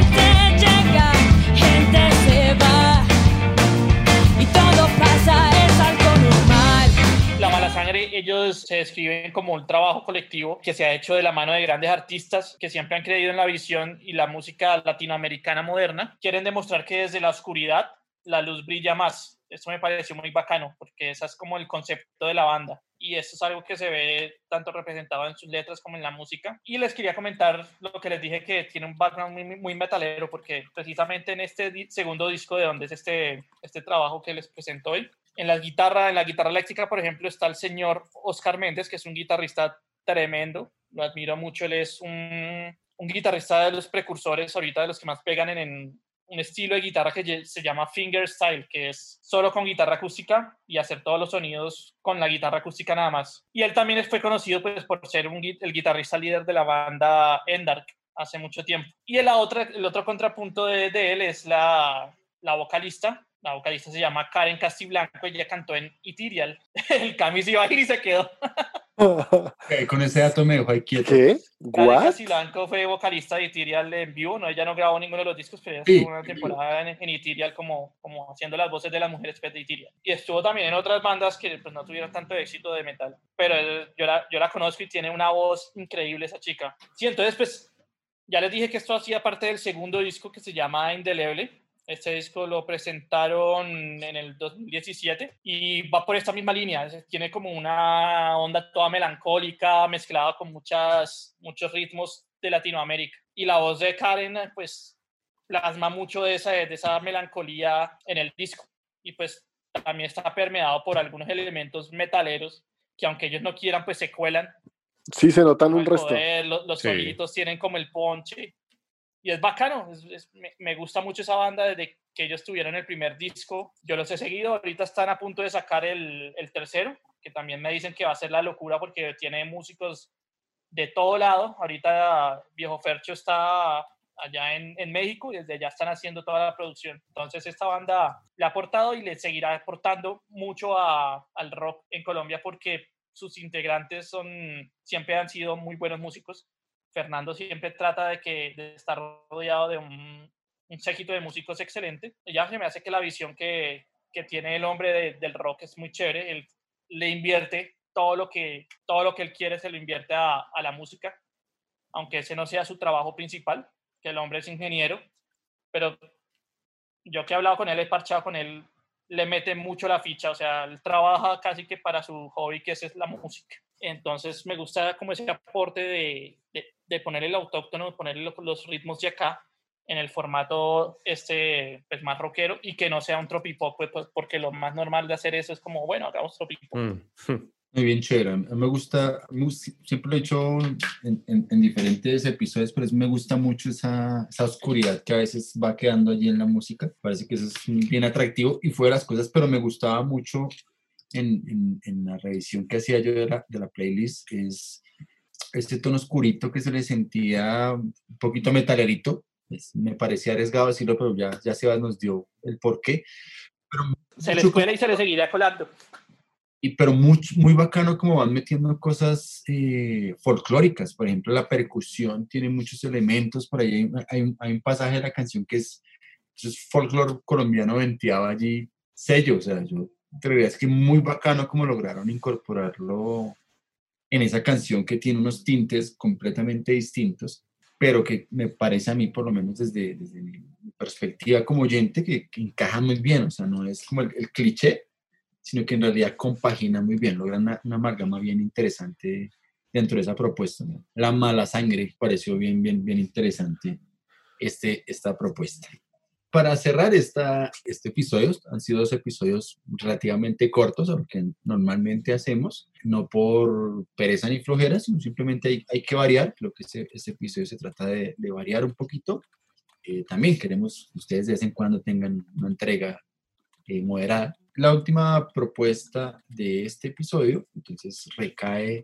Sangre, ellos se describen como un trabajo colectivo que se ha hecho de la mano de grandes artistas que siempre han creído en la visión y la música latinoamericana moderna. Quieren demostrar que desde la oscuridad la luz brilla más. Esto me pareció muy bacano porque ese es como el concepto de la banda y esto es algo que se ve tanto representado en sus letras como en la música. Y les quería comentar lo que les dije que tiene un background muy, muy metalero porque precisamente en este segundo disco de donde es este, este trabajo que les presento hoy, en la guitarra, en la guitarra eléctrica, por ejemplo, está el señor Oscar Méndez, que es un guitarrista tremendo, lo admiro mucho, él es un, guitarrista de los precursores ahorita, de los que más pegan en, un estilo de guitarra que se llama fingerstyle, que es solo con guitarra acústica y hacer todos los sonidos con la guitarra acústica nada más. Y él también fue conocido pues, por ser el guitarrista líder de la banda Endark hace mucho tiempo. Y el, otro contrapunto de, él es la vocalista. La vocalista se llama Karen Castiblanco, ella cantó en Ethereal. <laughs> El Cami se iba a ir y se quedó. Ok, <laughs> con ese dato me dejó ahí quieto. ¿Qué? Karen ¿What? Castiblanco fue vocalista de Ethereal en vivo, no, ella no grabó ninguno de los discos, pero ella Sí. estuvo una temporada en, en Ethereal como, como haciendo las voces de las mujeres de Ethereal. Y estuvo también en otras bandas que pues, no tuvieron tanto éxito de metal, pero eh, yo la, yo la conozco y tiene una voz increíble esa chica. Sí, entonces pues ya les dije que esto hacía parte del segundo disco que se llama Indeleble. Este disco lo presentaron en el 2017 y va por esta misma línea. Tiene como una onda toda melancólica mezclada con muchas, muchos ritmos de Latinoamérica. Y la voz de Karen, pues, plasma mucho de esa, de esa melancolía en el disco. Y pues también está permeado por algunos elementos metaleros que aunque ellos no quieran, pues se cuelan Sí, se notan un resto. poder, lo- los Sí. sonidos tienen como el ponche. Y es bacano, es- es- me, gusta mucho esa banda desde que ellos tuvieron el primer disco. Yo los he seguido, ahorita están a punto de sacar el, el tercero, que también me dicen que va a ser la locura porque tiene músicos de todo lado. Ahorita Viejo Fercho está allá en, en México y desde allá están haciendo toda la producción. Entonces esta banda le ha aportado y le seguirá aportando mucho a- al rock en Colombia porque sus integrantes son, siempre han sido muy buenos músicos. Fernando siempre trata de, que, de estar rodeado de un, un séquito de músicos excelente. Ya se me hace que la visión que, que tiene el hombre de- del rock es muy chévere. Él le invierte todo lo que, todo lo que él quiere, se lo invierte a, a la música, aunque ese no sea su trabajo principal, que el hombre es ingeniero. Pero yo que he hablado con él, he parchado con él, le mete mucho la ficha, o sea, él trabaja casi que para su hobby, que es la música. Entonces me gusta como ese aporte de, de poner el autóctono, de poner lo- los ritmos de acá en el formato este pues más rockero y que no sea un tropipop, pues, pues, porque lo más normal de hacer eso es como, bueno, hagamos tropipop. Mm. Muy bien, chévere. Me gusta, siempre lo he hecho en, en- en diferentes episodios, pero es- me gusta mucho esa, esa oscuridad que a veces va quedando allí en la música. Parece que eso es bien atractivo y fue de las cosas, pero me gustaba mucho en, en- en la revisión que hacía yo de la, de la playlist, es este tono oscurito que se le sentía un poquito metalerito. Pues, me parecía arriesgado decirlo, pero ya, ya Sebas nos dio el porqué. Pero Se le mucho cuela y se le seguirá colando. y, pero muy, muy bacano como van metiendo cosas eh, folclóricas. Por ejemplo, la percusión tiene muchos elementos. Por ahí hay, hay hay un pasaje de la canción que es, es folclore colombiano venteado allí, sello. O sea, yo te es que muy bacano como lograron incorporarlo en esa canción que tiene unos tintes completamente distintos, pero que me parece a mí, por lo menos desde, desde mi perspectiva como oyente, que, que encaja muy bien. O sea, no es como el- cliché, sino que en realidad compagina muy bien, logra una, una amalgama bien interesante dentro de esa propuesta. La mala sangre pareció bien, bien, bien interesante este, esta propuesta. Para cerrar esta, este episodio, han sido dos episodios relativamente cortos, a lo que normalmente hacemos, no por pereza ni flojera, sino simplemente hay, hay que variar, creo que este, este episodio se trata de, variar un poquito. Eh, también queremos que ustedes de vez en cuando tengan una entrega eh, moderada. La última propuesta de este episodio, entonces recae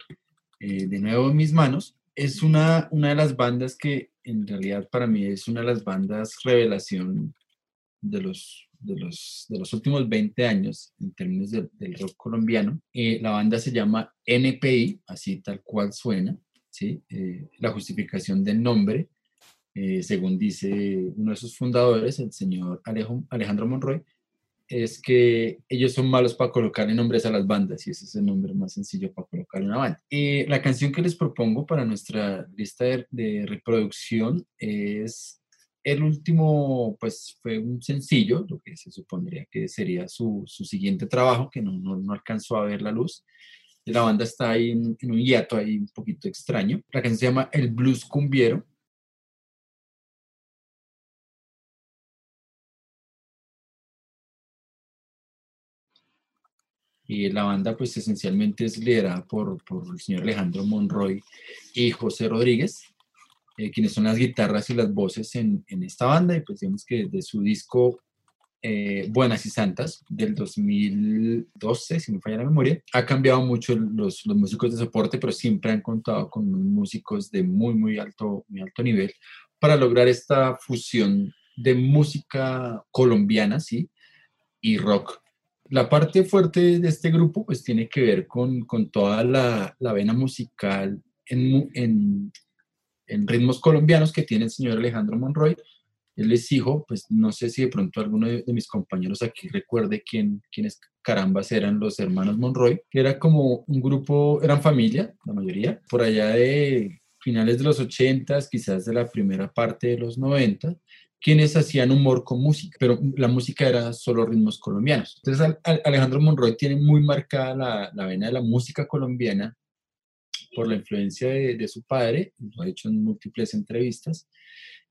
eh, de nuevo en mis manos, es una, una de las bandas que en realidad para mí es una de las bandas revelación de los, de los, de los últimos 20 años en términos del, del rock colombiano. Eh, la banda se llama NPI, así tal cual suena, ¿sí? Eh, la justificación del nombre, eh, según dice uno de sus fundadores, el señor Alejo- Alejandro Monroy, es que ellos son malos para colocarle nombres a las bandas y ese es el nombre más sencillo para colocar una banda. Y la canción que les propongo para nuestra lista de, reproducción es el último, pues fue un sencillo, lo que se supondría que sería su, su siguiente trabajo, que no, no, no alcanzó a ver la luz. La banda está ahí en, en un hiato ahí un poquito extraño. La canción se llama El Blues Cumbiero. Y la banda, pues esencialmente es liderada por, por el señor Alejandro Monroy y José Rodríguez, eh, quienes son las guitarras y las voces en, en, esta banda. Y pues digamos que de su disco eh, Buenas y Santas del 2012, si no falla la memoria, ha cambiado mucho los, los músicos de soporte, pero siempre han contado con músicos de muy, muy alto, muy alto nivel para lograr esta fusión de música colombiana, ¿sí? Y rock la parte fuerte de este grupo pues tiene que ver con, con toda la, la, vena musical en, en, en, ritmos colombianos que tiene el señor Alejandro Monroy. Él es hijo, pues no sé si de pronto alguno de, mis compañeros aquí recuerde quién, quiénes carambas eran los hermanos Monroy, que era como un grupo, eran familia, la mayoría, por allá de finales de los 80, quizás de la primera parte de los 90, quienes hacían humor con música, pero la música era solo ritmos colombianos. Entonces Alejandro Monroy tiene muy marcada la, la vena de la música colombiana por la influencia de, de, su padre, lo ha hecho en múltiples entrevistas,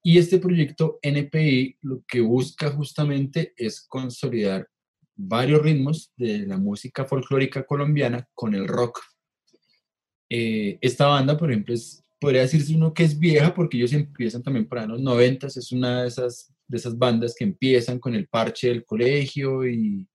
y este proyecto NPI lo que busca justamente es consolidar varios ritmos de la música folclórica colombiana con el rock. Eh, esta banda, por ejemplo, es podría decirse uno que es vieja porque ellos empiezan también para los noventas, es una de esas, de esas bandas que empiezan con el parche del colegio y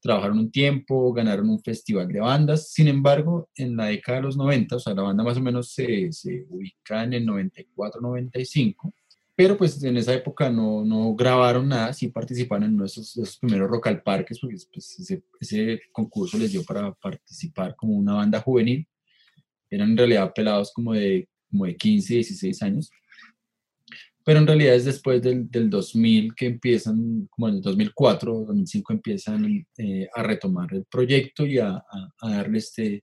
trabajaron un tiempo, ganaron un festival de bandas, sin embargo, en la década de los 90, o sea, la banda más o menos se, se ubica en el 94, 95, pero pues en esa época no, no grabaron nada, sí participaron en de esos primeros Rock al Parques, porque pues, ese, ese concurso les dio para participar como una banda juvenil, eran en realidad pelados como de como de 15, 16 años. Pero en realidad es después del, del 2000 que empiezan, como en el 2004, 2005 empiezan eh, a retomar el proyecto y a, a, a, darle este,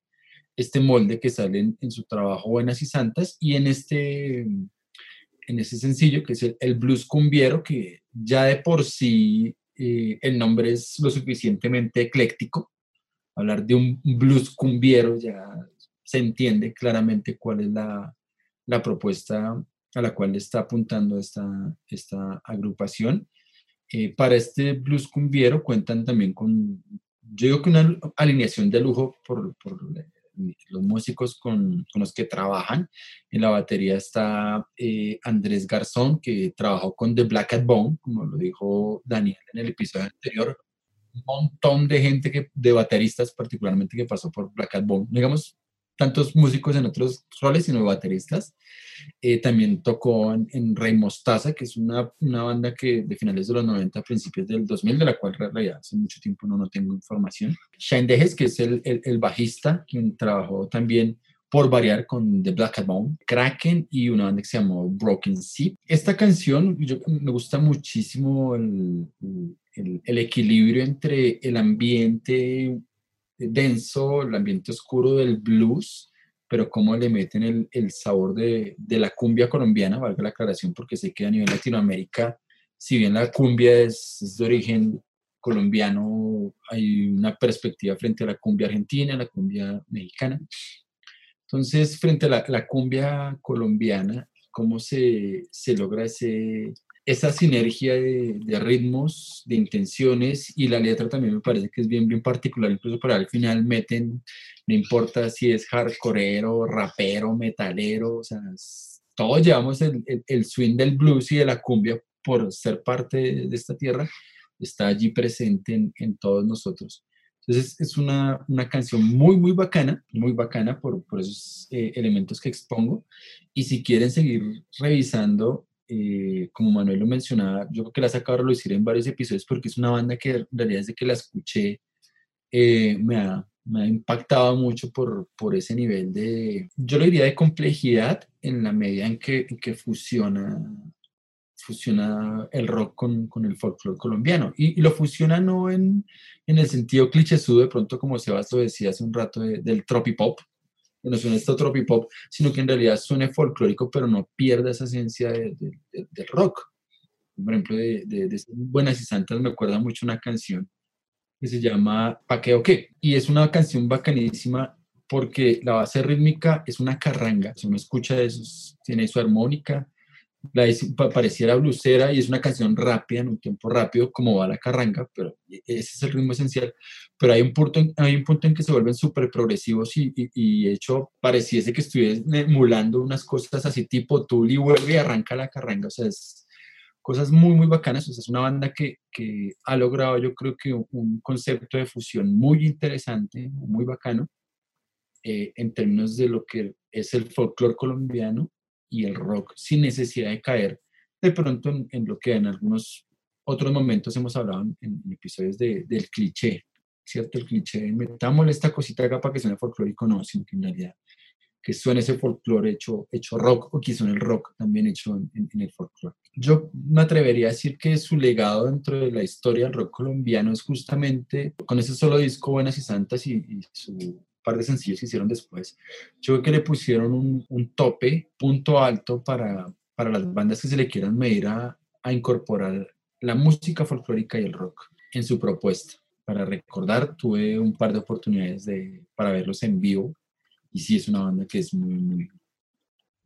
este molde que sale en, en, su trabajo Buenas y Santas y en este, en ese sencillo que es el, el blues cumbiero, que ya de por sí eh, el nombre es lo suficientemente ecléctico. Hablar de un blues cumbiero ya se entiende claramente cuál es la, la propuesta a la cual está apuntando esta, esta agrupación. Eh, para este blues cumbiero cuentan también con, yo digo que una alineación de lujo por, por los músicos con, con, los que trabajan. En la batería está eh, Andrés Garzón, que trabajó con The Black At Bone, como lo dijo Daniel en el episodio anterior. Un montón de gente, que, de bateristas particularmente, que pasó por Black At Bone. Digamos, tantos músicos en otros roles, sino bateristas. Eh, también tocó en, en, Rey Mostaza, que es una, una, banda que de finales de los 90, principios del 2000, de la cual en realidad hace mucho tiempo no, no tengo información. Shane Dejes, que es el, el, el, bajista, quien trabajó también por variar con The Black Bone, Kraken y una banda que se llamó Broken Sea. Esta canción, yo, me gusta muchísimo el, el, equilibrio entre el ambiente denso, el ambiente oscuro del blues, pero cómo le meten el, el sabor de, de, la cumbia colombiana, valga la aclaración, porque sé que a nivel Latinoamérica, si bien la cumbia es, es de origen colombiano, hay una perspectiva frente a la cumbia argentina, la cumbia mexicana. Entonces, frente a la, la cumbia colombiana, ¿cómo se, se logra ese, esa sinergia de, de, ritmos, de intenciones y la letra también me parece que es bien, bien particular, incluso para al final meten, no importa si es hardcoreero, rapero, metalero, o sea, todos llevamos el, el, el, swing del blues y de la cumbia por ser parte de esta tierra, está allí presente en, en todos nosotros. Entonces es una, una, canción muy, muy bacana, muy bacana por, por esos eh, elementos que expongo. Y si quieren seguir revisando eh, como Manuel lo mencionaba, yo creo que la sacado a relucir en varios episodios porque es una banda que en realidad desde que la escuché eh, me, ha, me, ha, impactado mucho por, por ese nivel de, yo lo diría de complejidad en la medida en que, en que fusiona, fusiona el rock con, con el folclore colombiano. Y, y lo fusiona no en, en el sentido clichésudo, de pronto como Sebas lo decía hace un rato, de- del tropipop, no suena esto tropipop, sino que en realidad suene folclórico, pero no pierda esa esencia de- de- de- del rock. Por ejemplo, de, Buenas y Santas me acuerda mucho una canción que se llama Pa' qué o qué. Y es una canción bacanísima porque la base rítmica es una carranga. Si uno escucha eso, es- tiene su armónica, pareciera blusera y es una canción rápida, en un tiempo rápido, como va la carranga, pero e- ese es el ritmo esencial. Pero hay un punto en, que se vuelven súper progresivos y, y, hecho pareciese que estuviesen emulando unas cosas así tipo y vuelve y arranca la carranga. O sea, es cosas muy, muy bacanas. O sea, es una banda que, que ha logrado, yo creo que un, un concepto de fusión muy interesante, muy bacano, eh, en términos de lo que es el folclore colombiano y el rock, sin necesidad de caer de pronto en, en lo que en algunos otros momentos hemos hablado en, en episodios de- del cliché, ¿cierto? El cliché, metámosle esta cosita acá para que suene folclórico, no, sino que en realidad que suene ese folclore hecho, hecho rock o que suene el rock también hecho en, en- en el folclore. Yo me atrevería a decir que su legado dentro de la historia del rock colombiano es justamente con ese solo disco Buenas y Santas y, y su par de sencillos que hicieron después. Yo creo que le pusieron un, un tope, punto alto para, para las bandas que se le quieran medir a, a incorporar la música folclórica y el rock en su propuesta. Para recordar, tuve un par de oportunidades de, para verlos en vivo y sí es una banda que es muy, muy,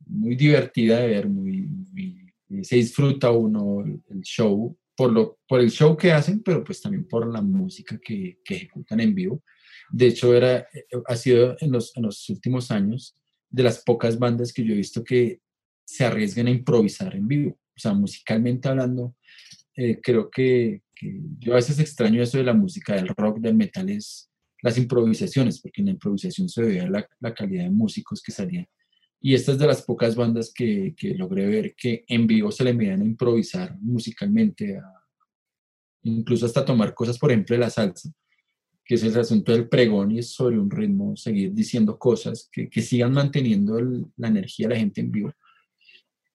muy divertida de ver, muy, muy- eh, se disfruta uno el, show por, lo, por el show que hacen, pero pues también por la música que, que ejecutan en vivo. De hecho, era, eh, ha sido en los, en los últimos años de las pocas bandas que yo he visto que se arriesgan a improvisar en vivo. O sea, musicalmente hablando, eh, creo que, yo a veces extraño eso de la música, del rock, del metal, es las improvisaciones, porque en la improvisación se veía la, la calidad de músicos que salían. Y esta es de las pocas bandas que, que logré ver que en vivo se le medían a improvisar musicalmente, incluso hasta tomar cosas, por ejemplo, de la salsa, que es el asunto del pregón y es sobre un ritmo, seguir diciendo cosas que, que sigan manteniendo el- la energía de la gente en vivo.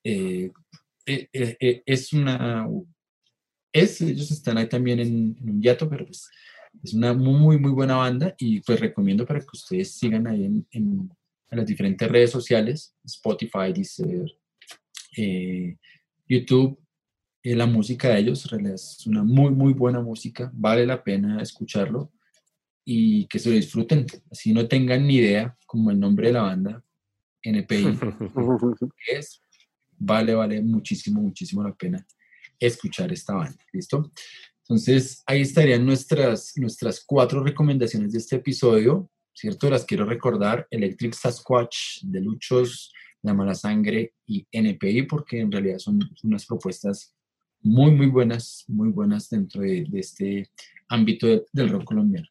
Eh, eh, eh, eh, es una... Es, ellos están ahí también en, en un yato, pero pues es una muy, muy buena banda y pues recomiendo para que ustedes sigan ahí en, en- en las diferentes redes sociales, Spotify, Deezer, eh, YouTube, eh, la música de ellos, es una muy, muy buena música, vale la pena escucharlo y que se lo disfruten, así no tengan ni idea, como el nombre de la banda, NPI, <laughs> es, vale, vale muchísimo, muchísimo la pena escuchar esta banda, ¿listo? Entonces, ahí estarían nuestras, nuestras cuatro recomendaciones de este episodio, ¿cierto? Las quiero recordar, Electric Sasquatch, de Luchos, La Mala Sangre y NPI, porque en realidad son unas propuestas muy, muy buenas, muy buenas dentro de, de este ámbito de- del rock colombiano.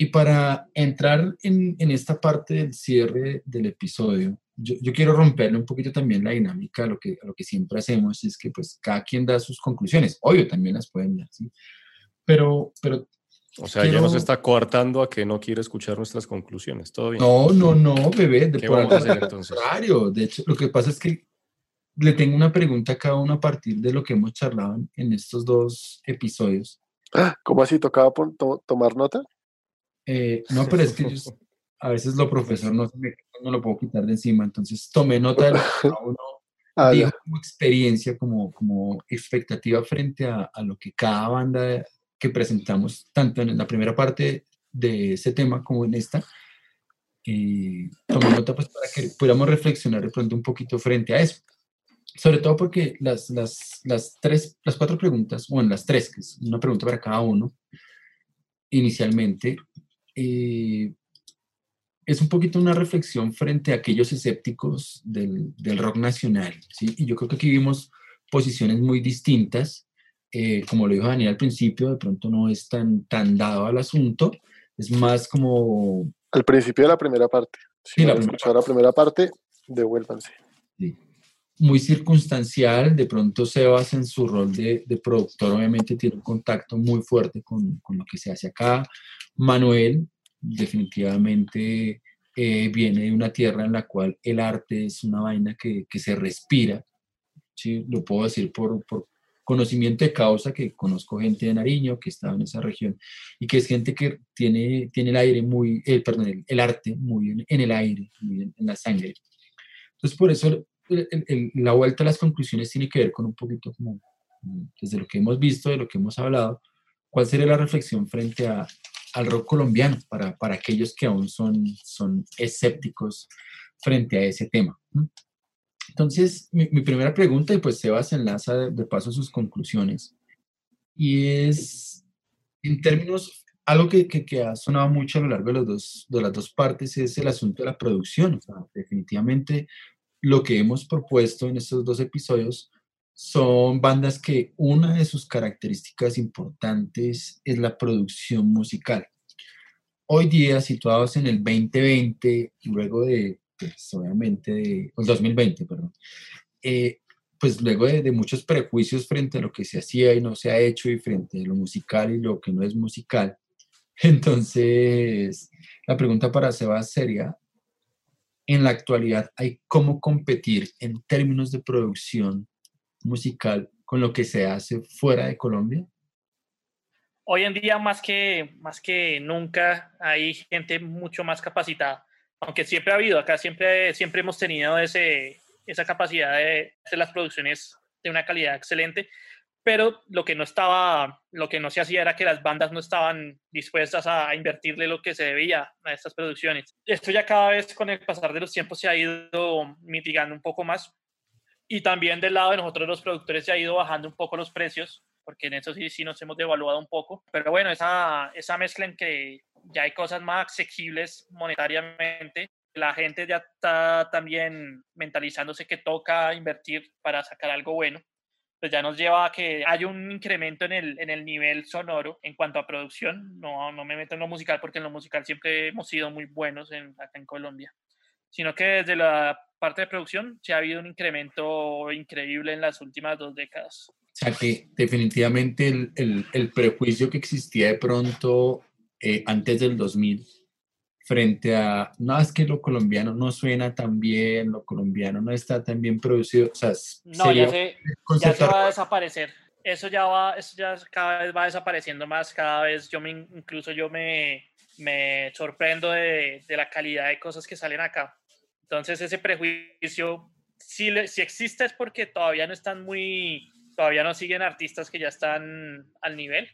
Y para entrar en, en esta parte del cierre del episodio, yo, yo quiero romperle un poquito también la dinámica a lo, que, a lo que siempre hacemos, es que pues cada quien da sus conclusiones. Obvio, también las pueden dar, ¿sí? Pero, pero O sea, ya Quiero- nos está coartando a que no quiere escuchar nuestras conclusiones. Todo bien. no, no, no, bebé, de ¿Qué por vamos a hacer entonces? contrario. De hecho, lo que pasa es que le tengo una pregunta a cada uno a partir de lo que hemos charlado en- estos dos episodios. ¿Cómo así tocaba pon- to- tomar nota? Eh, no, pero es que yo- <laughs> a veces lo profesor no, no lo puedo quitar de encima, entonces tomé nota de lo que cada uno <laughs> Ah, dijo como experiencia, como, como expectativa frente a, a lo que cada banda que presentamos, tanto en la primera parte de ese tema como en esta, y tomé nota pues para que pudiéramos reflexionar de pronto un poquito frente a eso. Sobre todo porque las, las, las, tres, las cuatro preguntas, bueno, las tres, que es una pregunta para cada uno, inicialmente, eh, es un poquito una reflexión frente a aquellos escépticos del, del rock nacional, ¿sí? Y yo creo que aquí vimos posiciones muy distintas. eh, como lo dijo Daniel al principio, de pronto no es tan, tan dado al asunto, es más como Al principio de la primera parte. Si Sí, la primera escuchado la primera parte, devuélvanse. Muy circunstancial, de pronto Sebas en su rol de, de productor obviamente tiene un contacto muy fuerte con, con lo que se hace acá. Manuel definitivamente eh, viene de una tierra en la cual el arte es una vaina que, que se respira, sí, lo puedo decir por, por conocimiento de causa, que conozco gente de Nariño que estaba en esa región y que es gente que tiene, tiene el aire muy, eh, perdón, el, el arte muy en, en el aire, muy en, en la sangre. Entonces, por eso el- el- la vuelta a las conclusiones tiene que ver con un poquito como, desde lo que hemos visto, de lo que hemos hablado, cuál sería la reflexión frente a, al rock colombiano para, para aquellos que aún son, son escépticos frente a ese tema. ¿m? Entonces, mi, mi primera pregunta, y pues Sebas enlaza de, de paso sus conclusiones, y es, en términos, algo que, que, que ha sonado mucho a lo largo de, los dos, de las dos partes es el asunto de la producción. O sea, definitivamente lo que hemos propuesto en estos dos episodios son bandas que una de sus características importantes es la producción musical. Hoy día, situados en el 2020, luego de, pues, obviamente, de, el 2020, perdón, eh, pues luego de, de muchos prejuicios frente a lo que se hacía y no se ha hecho y frente a lo musical y lo que no es musical, <laughs> entonces la pregunta para Sebas sería, en la actualidad hay cómo competir en términos de producción musical con lo que se hace fuera de Colombia? Hoy en día, más que, más que nunca, hay gente mucho más capacitada. Aunque siempre ha habido, acá siempre, siempre hemos tenido ese, esa capacidad de hacer las producciones de una calidad excelente, pero lo que no estaba, lo que no se hacía era que las bandas no estaban dispuestas a, invertirle lo que se debía a estas producciones. Esto ya cada vez con el pasar de los tiempos se ha ido mitigando un poco más y también del lado de nosotros los productores se ha ido bajando un poco los precios, porque en eso sí, sí nos hemos devaluado un poco. Pero bueno, esa, esa mezcla en que ya hay cosas más asequibles monetariamente, la gente ya está también mentalizándose que toca invertir para sacar algo bueno, pues ya nos lleva a que haya un incremento en el, en el nivel sonoro en cuanto a producción. No, no me meto en lo musical porque en lo musical siempre hemos sido muy buenos en, acá en Colombia, sino que desde la parte de producción sí ha habido un incremento increíble en las últimas dos décadas. O sea que definitivamente el, el, el prejuicio que existía de pronto eh, antes del 2000 frente a, no, es que lo colombiano no suena tan bien, lo colombiano no está tan bien producido, o sea, No, ya se, ya se va a desaparecer. Eso ya va, eso ya cada vez va desapareciendo más, cada vez yo me, incluso yo me, me sorprendo de, de la calidad de cosas que salen acá. Entonces ese prejuicio, si, le- si existe es porque todavía no están muy, todavía no siguen artistas que ya están al nivel,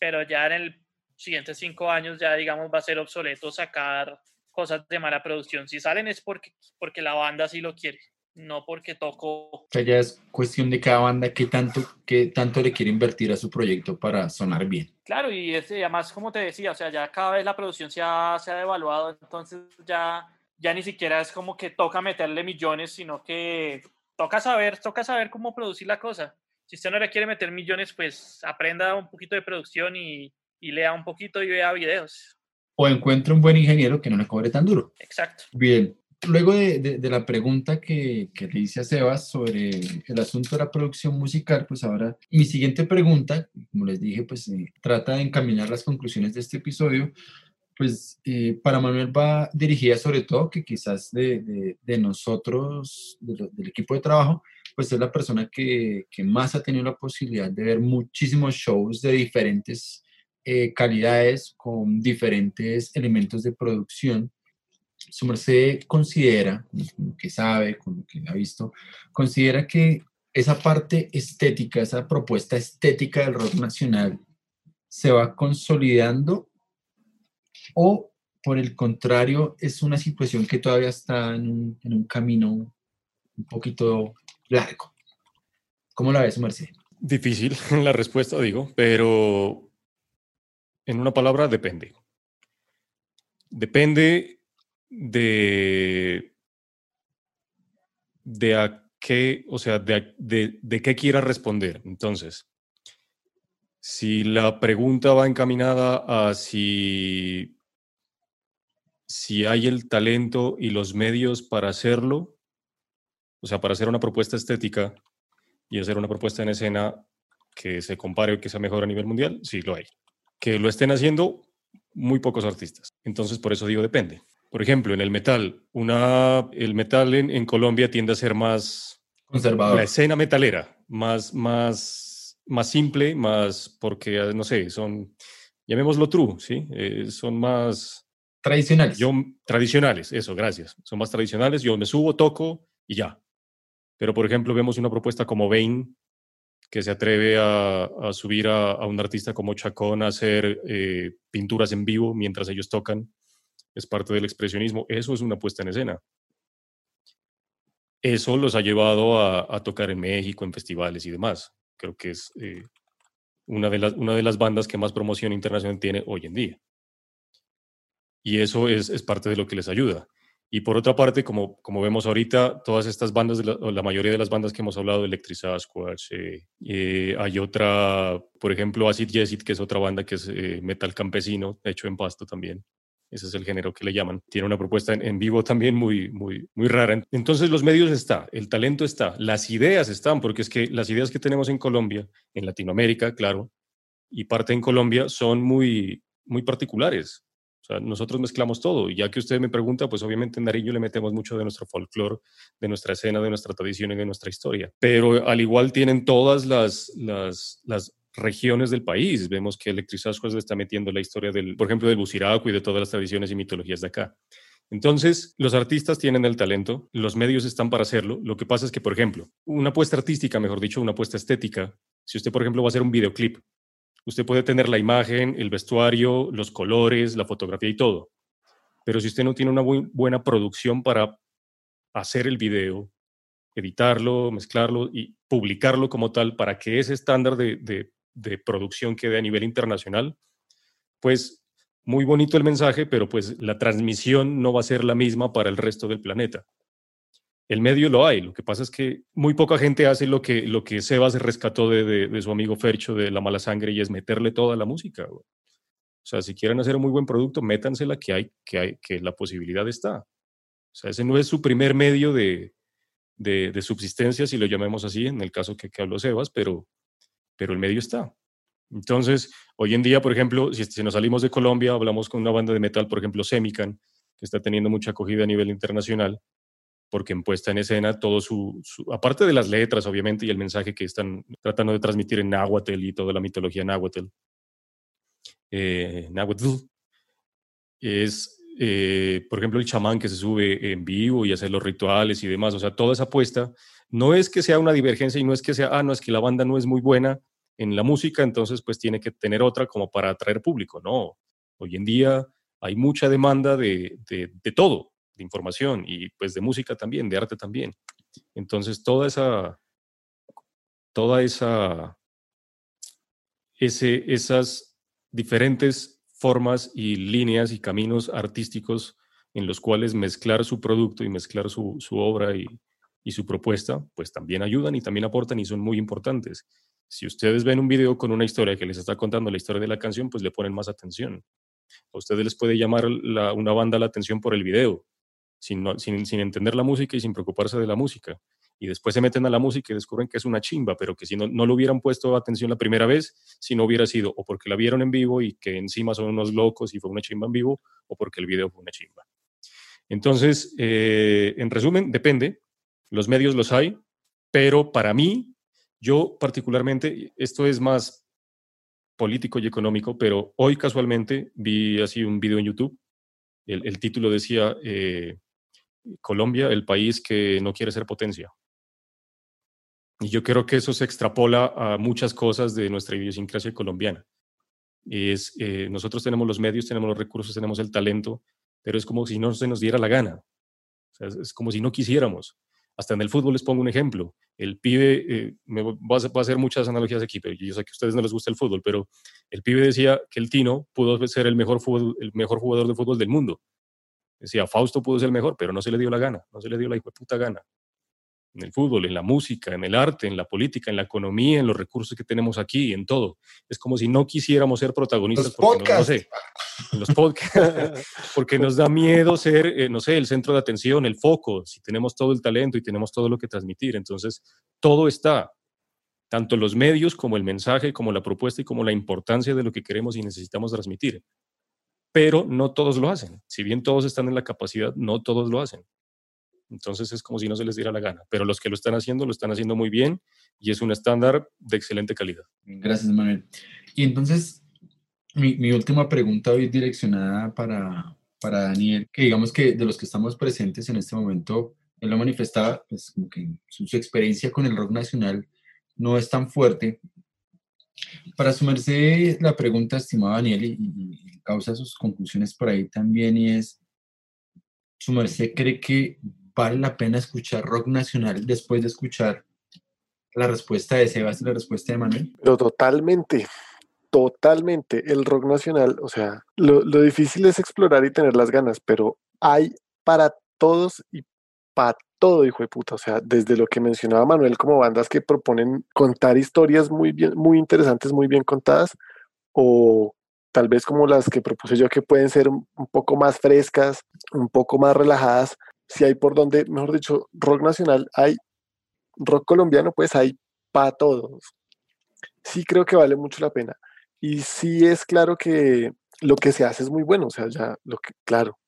pero ya en el siguientes cinco años ya digamos va a ser obsoleto sacar cosas de mala producción. Si salen es porque, porque la banda sí lo quiere, no porque toco O sea, ya es cuestión de cada banda qué tanto, qué tanto le quiere invertir a su proyecto para sonar bien. Claro, y es, además, como te decía, o sea, ya cada vez la producción se ha, se ha devaluado, entonces ya, ya ni siquiera es como que toca meterle millones, sino que toca saber, toca saber cómo producir la cosa. Si usted no le quiere meter millones, pues aprenda un poquito de producción y, y lea un poquito y vea videos. O encuentra un buen ingeniero que no le cobre tan duro. Exacto. Bien, luego de, de- de la pregunta que, que le hice a Sebas sobre el asunto de la producción musical, pues ahora mi siguiente pregunta, como les dije, pues eh, trata de encaminar las conclusiones de este episodio, pues eh, para Manuel va dirigida sobre todo que quizás de, de- de nosotros, de del equipo de trabajo, pues es la persona que, que más ha tenido la posibilidad de ver muchísimos shows de diferentes eh, calidades, con diferentes elementos de producción su merced considera, con lo que sabe, con lo que ha visto, considera que esa parte estética, esa propuesta estética del rock nacional se va consolidando o por el contrario es una situación que todavía está en un, en un camino un poquito largo. ¿Cómo la ves, Merced? Difícil <laughs> la respuesta, digo, pero en una palabra depende. Depende de, de a qué, o sea, de, de qué quiera responder. Entonces, si la pregunta va encaminada a si, si hay el talento y los medios para hacerlo, o sea, para hacer una propuesta estética y hacer una propuesta en escena que se compare o que sea mejor a nivel mundial, sí lo hay. Que lo estén haciendo muy pocos artistas. Entonces, por eso digo depende. Por ejemplo, en el metal, una, el metal en, en Colombia tiende a ser más Conservador. la escena metalera, más, más, más simple, más porque, no sé, son, llamémoslo true, ¿sí? Eh, son más Tradicionales. yo, tradicionales, eso, gracias. Son más tradicionales, yo me subo, toco y ya. Pero, por ejemplo, vemos una propuesta como Bane, que se atreve a, subir a, un artista como Chacón a hacer eh, pinturas en vivo mientras ellos tocan. Es parte del expresionismo. Eso es una puesta en escena. Eso los ha llevado a, a tocar en México, en festivales y demás. Creo que es eh, una, de las, una de las bandas que más promoción internacional tiene hoy en día. Y eso es, es parte de lo que les ayuda. Y por otra parte, como, como vemos ahorita, todas estas bandas, de la, la mayoría de las bandas que hemos hablado, Electric Sasquatch, eh, eh, hay otra, por ejemplo, Acid Yesit, que es otra banda que es eh, metal campesino, hecho en pasto también. Ese es el género que le llaman. Tiene una propuesta en, en vivo también muy, muy, muy rara. Entonces los medios está, el talento está, las ideas están, porque es que las ideas que tenemos en Colombia, en Latinoamérica, claro, y parte en Colombia, son muy, muy particulares. Nosotros mezclamos todo. Y ya que usted me pregunta, pues obviamente en Nariño le metemos mucho de nuestro folclore, de nuestra escena, de nuestra tradición y de nuestra historia. Pero al igual tienen todas las, las, las regiones del país. Vemos que Electrizascos le está metiendo la historia, del, por ejemplo, del Buciraco y de todas las tradiciones y mitologías de acá. Entonces, los artistas tienen el talento, los medios están para hacerlo. Lo que pasa es que, por ejemplo, una apuesta artística, mejor dicho, una apuesta estética, si usted, por ejemplo, va a hacer un videoclip, Usted puede tener la imagen, el vestuario, los colores, la fotografía y todo. Pero si usted no tiene una bu buena producción para hacer el video, editarlo, mezclarlo y publicarlo como tal para que ese estándar de, de, de producción quede a nivel internacional, pues muy bonito el mensaje, pero pues la transmisión no va a ser la misma para el resto del planeta. El medio lo hay, lo que pasa es que muy poca gente hace lo que, lo que Sebas rescató de, de, de su amigo Fercho de La Mala Sangre y es meterle toda la música. güey. O sea, si quieren hacer un muy buen producto, métansela que hay, que hay, que la posibilidad está. O sea, ese no es su primer medio de, de, subsistencia, si lo llamemos así, en el caso que, que habló Sebas, pero, pero el medio está. Entonces, hoy en día, por ejemplo, si, si nos salimos de Colombia, hablamos con una banda de metal, por ejemplo, Semican, que está teniendo mucha acogida a nivel internacional, porque en puesta en escena todo su, su, aparte de las letras, obviamente, y el mensaje que están tratando de transmitir en náhuatl y toda la mitología náhuatl, eh, náhuatl, es, eh, por ejemplo, el chamán que se sube en vivo y hace los rituales y demás, o sea, toda esa apuesta, no es que sea una divergencia y no es que sea, ah, no, es que la banda no es muy buena en la música, entonces pues tiene que tener otra como para atraer público, no, hoy en día hay mucha demanda de, de, de todo, información y pues de música también, de arte también. Entonces toda esa, toda esa, ese, esas diferentes formas y líneas y caminos artísticos en los cuales mezclar su producto y mezclar su, su obra y, y, su propuesta, pues también ayudan y también aportan y son muy importantes. Si ustedes ven un video con una historia que les está contando la historia de la canción, pues le ponen más atención. A ustedes les puede llamar la, una banda la atención por el video, sin, no, sin, sin, entender la música y sin preocuparse de la música. Y después se meten a la música y descubren que es una chimba, pero que si no, no lo hubieran puesto atención la primera vez, si no hubiera sido o porque la vieron en vivo y que encima son unos locos y fue una chimba en vivo, o porque el video fue una chimba. Entonces, eh, en resumen, depende. Los medios los hay, pero para mí, yo particularmente, esto es más político y económico, pero hoy casualmente vi así un video en YouTube. El, el título decía eh, Colombia, el país que no quiere ser potencia. Y yo creo que eso se extrapola a muchas cosas de nuestra idiosincrasia colombiana. Es, eh, nosotros tenemos los medios, tenemos los recursos, tenemos el talento, pero es como si no se nos diera la gana. Es, como si no quisiéramos. Hasta en el fútbol les pongo un ejemplo. El pibe, eh, me va a, hacer muchas analogías aquí, pero yo sé que a ustedes no les gusta el fútbol, pero el pibe decía que el Tino pudo ser el mejor jugador de fútbol del mundo. Decía, Fausto pudo ser el mejor, pero no se le dio la gana, no se le dio la puta gana. En el fútbol, en la música, en el arte, en la política, en la economía, en los recursos que tenemos aquí, en todo. Es como si no quisiéramos ser protagonistas. Los porque no, no, sé, en los podcasts, <laughs> porque nos da miedo ser, eh, no sé, el centro de atención, el foco, si tenemos todo el talento y tenemos todo lo que transmitir. Entonces, todo está, tanto los medios como el mensaje, como la propuesta y como la importancia de lo que queremos y necesitamos transmitir. Pero no todos lo hacen. Si bien todos están en la capacidad, no todos lo hacen. Entonces es como si no se les diera la gana. Pero los que lo están haciendo, lo están haciendo muy bien y es un estándar de excelente calidad. Gracias, Manuel. Y entonces, mi, última pregunta hoy es direccionada para, para Daniel, que digamos que de los que estamos presentes en este momento, él lo manifestaba, pues como que su experiencia con el rock nacional no es tan fuerte. Para sumarse la pregunta, estimado Daniel, y, causa sus conclusiones por ahí también, y es, ¿su merced cree que vale la pena escuchar rock nacional después de escuchar la respuesta de Sebas y la respuesta de Manuel? Pero totalmente, totalmente. El rock nacional, o sea, lo, lo difícil es explorar y tener las ganas, pero hay para todos y para todo, hijo de puta. O sea, desde lo que mencionaba Manuel, como bandas que proponen contar historias muy bien, muy interesantes, muy bien contadas, o tal vez como las que propuse yo, que pueden ser un poco más frescas, un poco más relajadas. Si hay por donde, mejor dicho, rock nacional, hay rock colombiano, pues hay para todos. Sí creo que vale mucho la pena. Y sí es claro que lo que se hace es muy bueno. O sea, ya lo que, claro,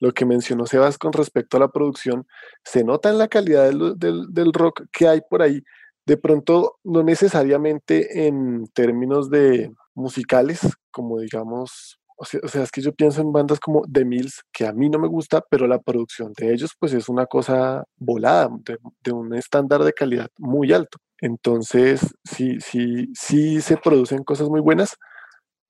lo que mencionó Sebas con respecto a la producción, se nota en la calidad del, del- del rock que hay por ahí. De pronto, no necesariamente en términos de musicales, como digamos, o sea, es que yo pienso en bandas como The Mills, que a mí no me gusta, pero la producción de ellos pues es una cosa volada, de, de un estándar de calidad muy alto. Entonces, sí, sí, sí se producen cosas muy buenas,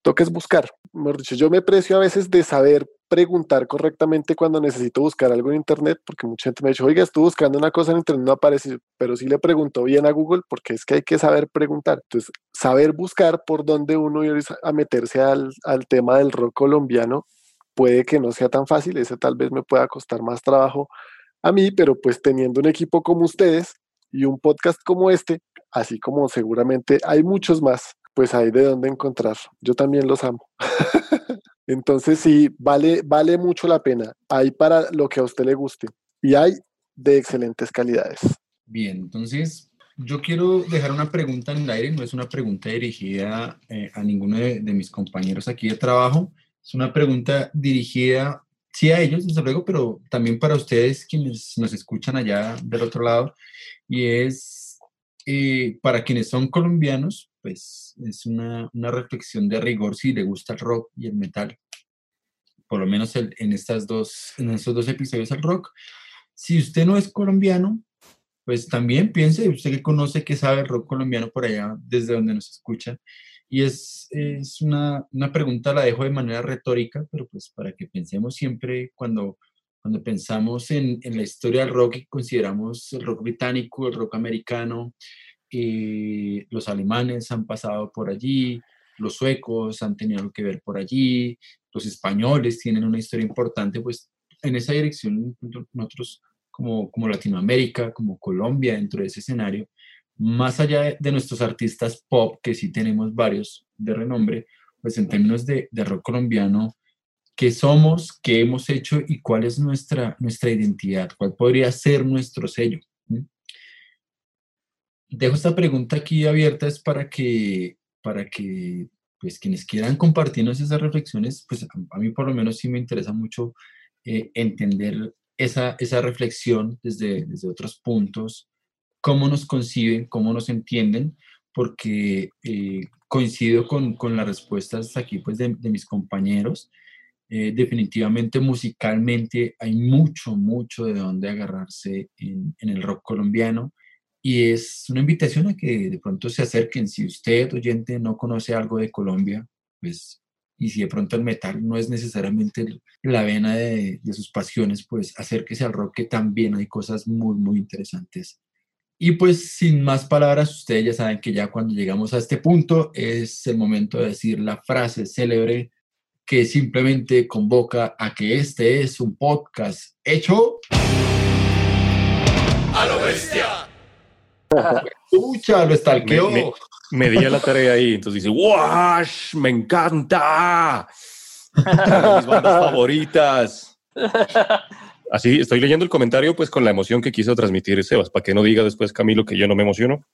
toca es buscar. Mejor dicho, yo me precio a veces de saber preguntar correctamente cuando necesito buscar algo en internet, porque mucha gente me ha dicho, oiga, estuve buscando una cosa en internet, no aparece, pero sí le preguntó bien a Google, porque es que hay que saber preguntar. Entonces, saber buscar por dónde uno ir a meterse al, al tema del rock colombiano puede que no sea tan fácil, ese tal vez me pueda costar más trabajo a mí, pero pues teniendo un equipo como ustedes y un podcast como este, así como seguramente hay muchos más, pues hay de dónde encontrar. Yo también los amo. <laughs> Entonces sí, vale, vale mucho la pena. Hay para lo que a usted le guste y hay de excelentes calidades. Bien, entonces yo quiero dejar una pregunta en el aire, no es una pregunta dirigida eh, a ninguno de, mis compañeros aquí de trabajo, es una pregunta dirigida, sí a ellos, desde luego, pero también para ustedes quienes nos escuchan allá del otro lado, y es eh, para quienes son colombianos, pues es una, una reflexión de rigor si le gusta el rock y el metal, por lo menos en, estas dos, en estos dos episodios el rock. Si usted no es colombiano, pues también piense, usted que conoce, que sabe el rock colombiano por allá, desde donde nos escucha. Y es, es una, una pregunta, la dejo de manera retórica, pero pues para que pensemos siempre cuando, cuando pensamos en, en la historia del rock y consideramos el rock británico, el rock americano, eh, los alemanes han pasado por allí, los suecos han tenido que ver por allí, los españoles tienen una historia importante, pues en esa dirección nosotros como, como Latinoamérica, como Colombia, dentro de ese escenario, más allá de, de nuestros artistas pop, que sí tenemos varios de renombre, pues en términos de, de rock colombiano, ¿qué somos, qué hemos hecho y cuál es nuestra, nuestra identidad? ¿Cuál podría ser nuestro sello? Dejo esta pregunta aquí abierta es para que, para que pues quienes quieran compartirnos esas reflexiones, pues a, mí por lo menos sí me interesa mucho eh, entender esa, esa reflexión desde, desde otros puntos, cómo nos conciben, cómo nos entienden, porque eh, coincido con, con, las respuestas aquí pues, de, mis compañeros. Eh, definitivamente musicalmente hay mucho, mucho de dónde agarrarse en, el rock colombiano y es una invitación a que de pronto se acerquen. Si usted, oyente, no conoce algo de Colombia, pues y si de pronto el metal no es necesariamente la vena de, sus pasiones, pues acérquese al rock que también hay cosas muy, muy interesantes. Y pues sin más palabras, ustedes ya saben que ya cuando llegamos a este punto es el momento de decir la frase célebre que simplemente convoca a que este es un podcast hecho a lo bestia. <laughs> Escucha, lo estalqueó. Me, me, me di a la tarea ahí, entonces dice, ¡Wash! ¡Me encanta! <laughs> Mis bandas favoritas. <laughs> Así estoy leyendo el comentario, pues con la emoción que quiso transmitir Sebas, para que no diga después Camilo que yo no me emociono.